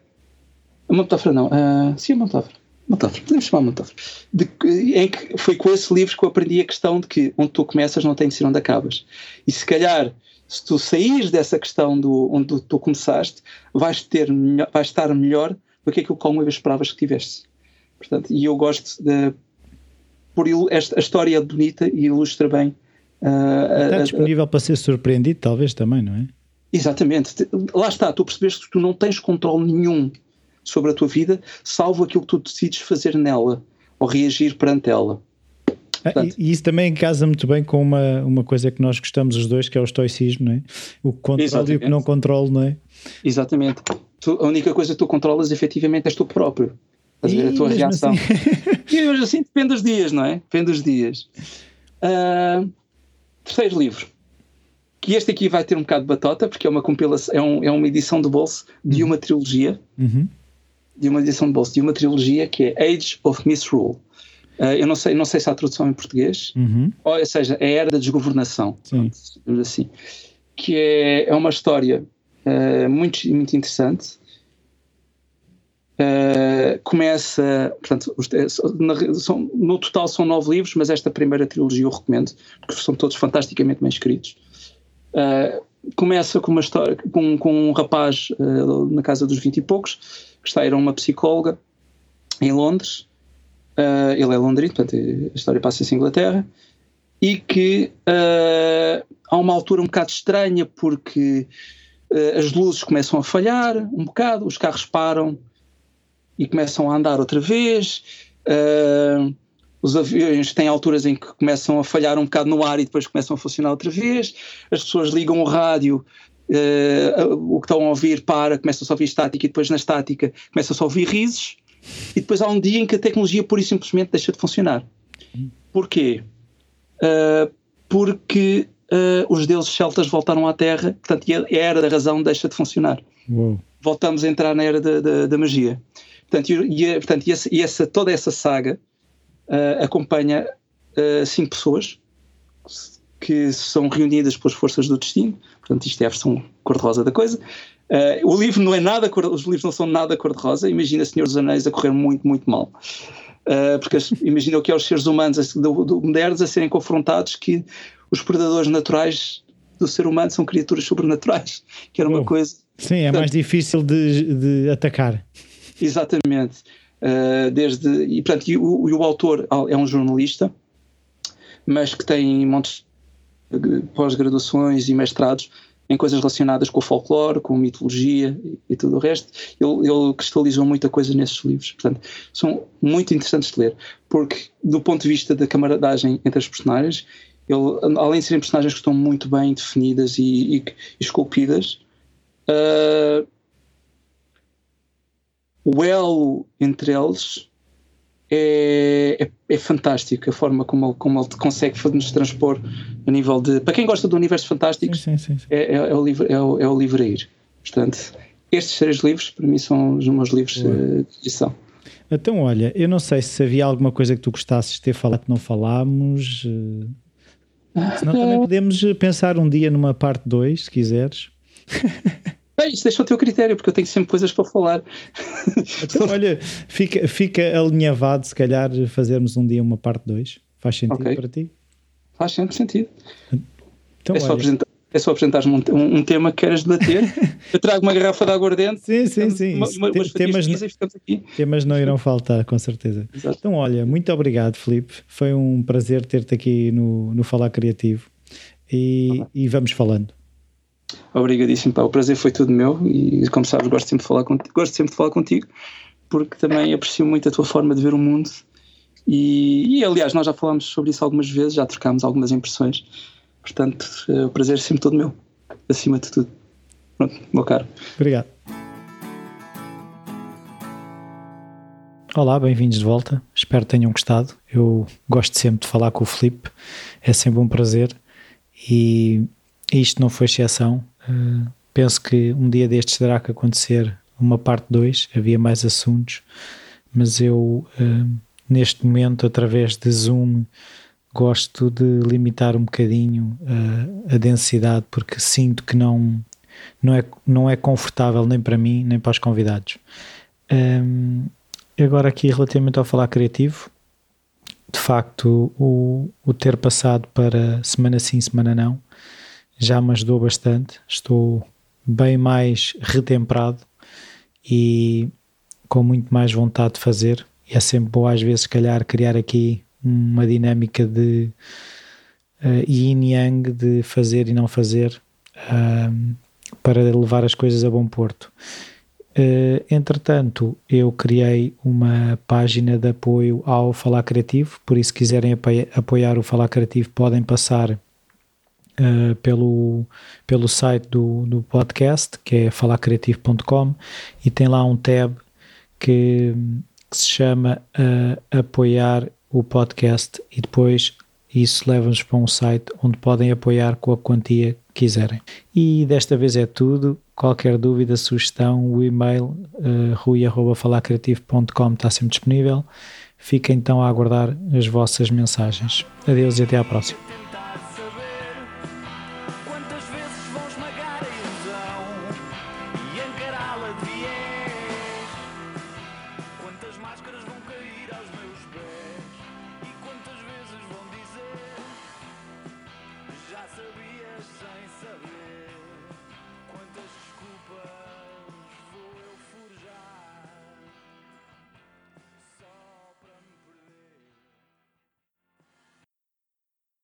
Uma metáfora não, uh, sim, é uma metáfora. Metáfora, podemos chamar metáfora. De, em que foi com esse livro que eu aprendi a questão de que onde tu começas não tem de ser onde acabas. E se calhar, se tu saís dessa questão do onde tu começaste, vais, ter, vais estar melhor do que aquilo que alguma vez esperavas que tivesse. Portanto, e eu gosto de. por esta, a história é bonita e ilustra bem. Uh, está disponível a, a, para ser surpreendido, talvez também, não é? Exatamente. Lá está, tu percebes que tu não tens controle nenhum sobre a tua vida, salvo aquilo que tu decides fazer nela ou reagir perante ela. Portanto, e isso também casa muito bem com uma, uma coisa que nós gostamos os dois, que é o estoicismo, não é? O que controla e o que não controla, não é? Exatamente. Tu, a única coisa que tu controlas efetivamente és tu próprio. Estás a ver a tua reação. Assim... *laughs* e mesmo assim depende dos dias, não é? Depende dos dias. Uh, terceiro livro. Que este aqui vai ter um bocado de batota, porque é uma compilação, é, um, é uma edição de bolso de uhum. uma trilogia. Uhum. De uma edição de bolso de uma trilogia que é Age of Misrule. Uh, eu não sei, não sei se há tradução em português, uhum. ou, seja, é a Era da Desgovernação, assim, que é, é uma história uh, muito, muito interessante. Uh, começa, portanto, são, no total são nove livros, mas esta primeira trilogia eu recomendo, porque são todos fantasticamente bem escritos. Começa com uma história, com, com um rapaz na casa dos vinte e poucos, que está a ir a uma psicóloga em Londres, uh, ele é londrino, portanto a história passa-se em Inglaterra, e que uh, há uma altura um bocado estranha porque uh, as luzes começam a falhar um bocado, os carros param e começam a andar outra vez, os aviões têm alturas em que começam a falhar um bocado no ar e depois começam a funcionar outra vez, as pessoas ligam o rádio Uh, o que estão a ouvir para, começa-se a ouvir estática e depois na estática começa-se a ouvir risos e depois há um dia em que a tecnologia pura e simplesmente deixa de funcionar. Porquê? Uh, porque uh, os deuses celtas voltaram à Terra, portanto, a era da razão deixa de funcionar. Uou. Voltamos a entrar na era da, da, da magia. Portanto, e, portanto, e, essa, e essa, toda essa saga uh, acompanha cinco pessoas que são reunidas pelas forças do destino. Portanto, isto é a versão cor-de-rosa da coisa. Uh, o livro não é nada, os livros não são nada cor-de-rosa. Imagina Senhor dos Anéis a correr muito, muito mal. Uh, porque imagina o que é os seres humanos do, do, modernos a serem confrontados que os predadores naturais do ser humano são criaturas sobrenaturais, que era uma oh. coisa. Sim, é portanto, mais difícil de, de atacar. Exatamente. Uh, desde, e, portanto, e o, e o autor é um jornalista, mas que tem montes de pós-graduações e mestrados em coisas relacionadas com o folclore, com mitologia e, e tudo o resto. Ele, ele, cristalizou muita coisa nesses livros. Portanto, são muito interessantes de ler, porque, do ponto de vista da camaradagem entre as personagens, ele, além de serem personagens que estão muito bem definidas e, e, e esculpidas, uh, o elo entre eles é, é, é fantástico a forma como ele, como ele consegue nos transpor a nível de. Para quem gosta do universo fantástico, sim, sim, sim, é, é, é, o livro, é, o, é o livro a ir. Portanto, estes três livros, para mim, são os meus livros uh, de edição. Então, olha, eu não sei se havia alguma coisa que tu gostasses de ter falado que não falámos. Uh, senão também *laughs* podemos pensar um dia numa parte 2, se quiseres. *laughs* Bem, isso deixa o teu critério, porque eu tenho sempre coisas para falar. Então, *laughs* olha, fica, fica alinhavado, se calhar, fazermos um dia uma parte 2. Faz sentido okay. para ti? Faz sempre sentido. Então, é, só apresentar, é só apresentares um, um, um, tema que queres debater. *laughs* eu trago uma garrafa de aguardente. Sim, sim, sim. Uma, uma, temas, temas não irão faltar, com certeza. Exato. Então, olha, muito obrigado, Felipe. Foi um prazer ter-te aqui no, no Falar Criativo. E, ah, e vamos falando. Obrigadíssimo, pá. O prazer foi tudo meu e, como sabes, gosto sempre de falar contigo, gosto sempre de falar contigo porque também aprecio muito a tua forma de ver o mundo. E, e aliás, nós já falámos sobre isso algumas vezes, já trocámos algumas impressões. Portanto, eh, o prazer é sempre todo meu, acima de tudo. Pronto, meu caro. Obrigado. Olá, bem-vindos de volta. Espero que tenham gostado. Eu gosto sempre de falar com o Felipe, é sempre um prazer. E isto não foi exceção. Uh, penso que um dia destes terá que acontecer uma parte 2, havia mais assuntos, mas eu uh, neste momento, através de Zoom, gosto de limitar um bocadinho uh, a densidade porque sinto que não, não, é, não é confortável nem para mim nem para os convidados. Um, agora aqui relativamente ao falar criativo, de facto o, o ter passado para semana sim, semana não, já me ajudou bastante. Estou bem mais retemperado e com muito mais vontade de fazer. E é sempre bom, às vezes, se calhar, criar aqui uma dinâmica de uh, yin yang de fazer e não fazer uh, para levar as coisas a bom porto. Uh, entretanto, eu criei uma página de apoio ao Falar Criativo, por isso, se quiserem apoiar o Falar Criativo, podem passar uh, pelo, pelo site do, do podcast, que é falarcreativo.com, e tem lá um tab que, que se chama uh, Apoiar o Podcast, e depois isso leva-nos para um site onde podem apoiar com a quantia que quiserem. E desta vez é tudo. Qualquer dúvida, sugestão, o e-mail uh, rui.falacreativo.com está sempre disponível. Fiquem então a aguardar as vossas mensagens. Adeus e até à próxima.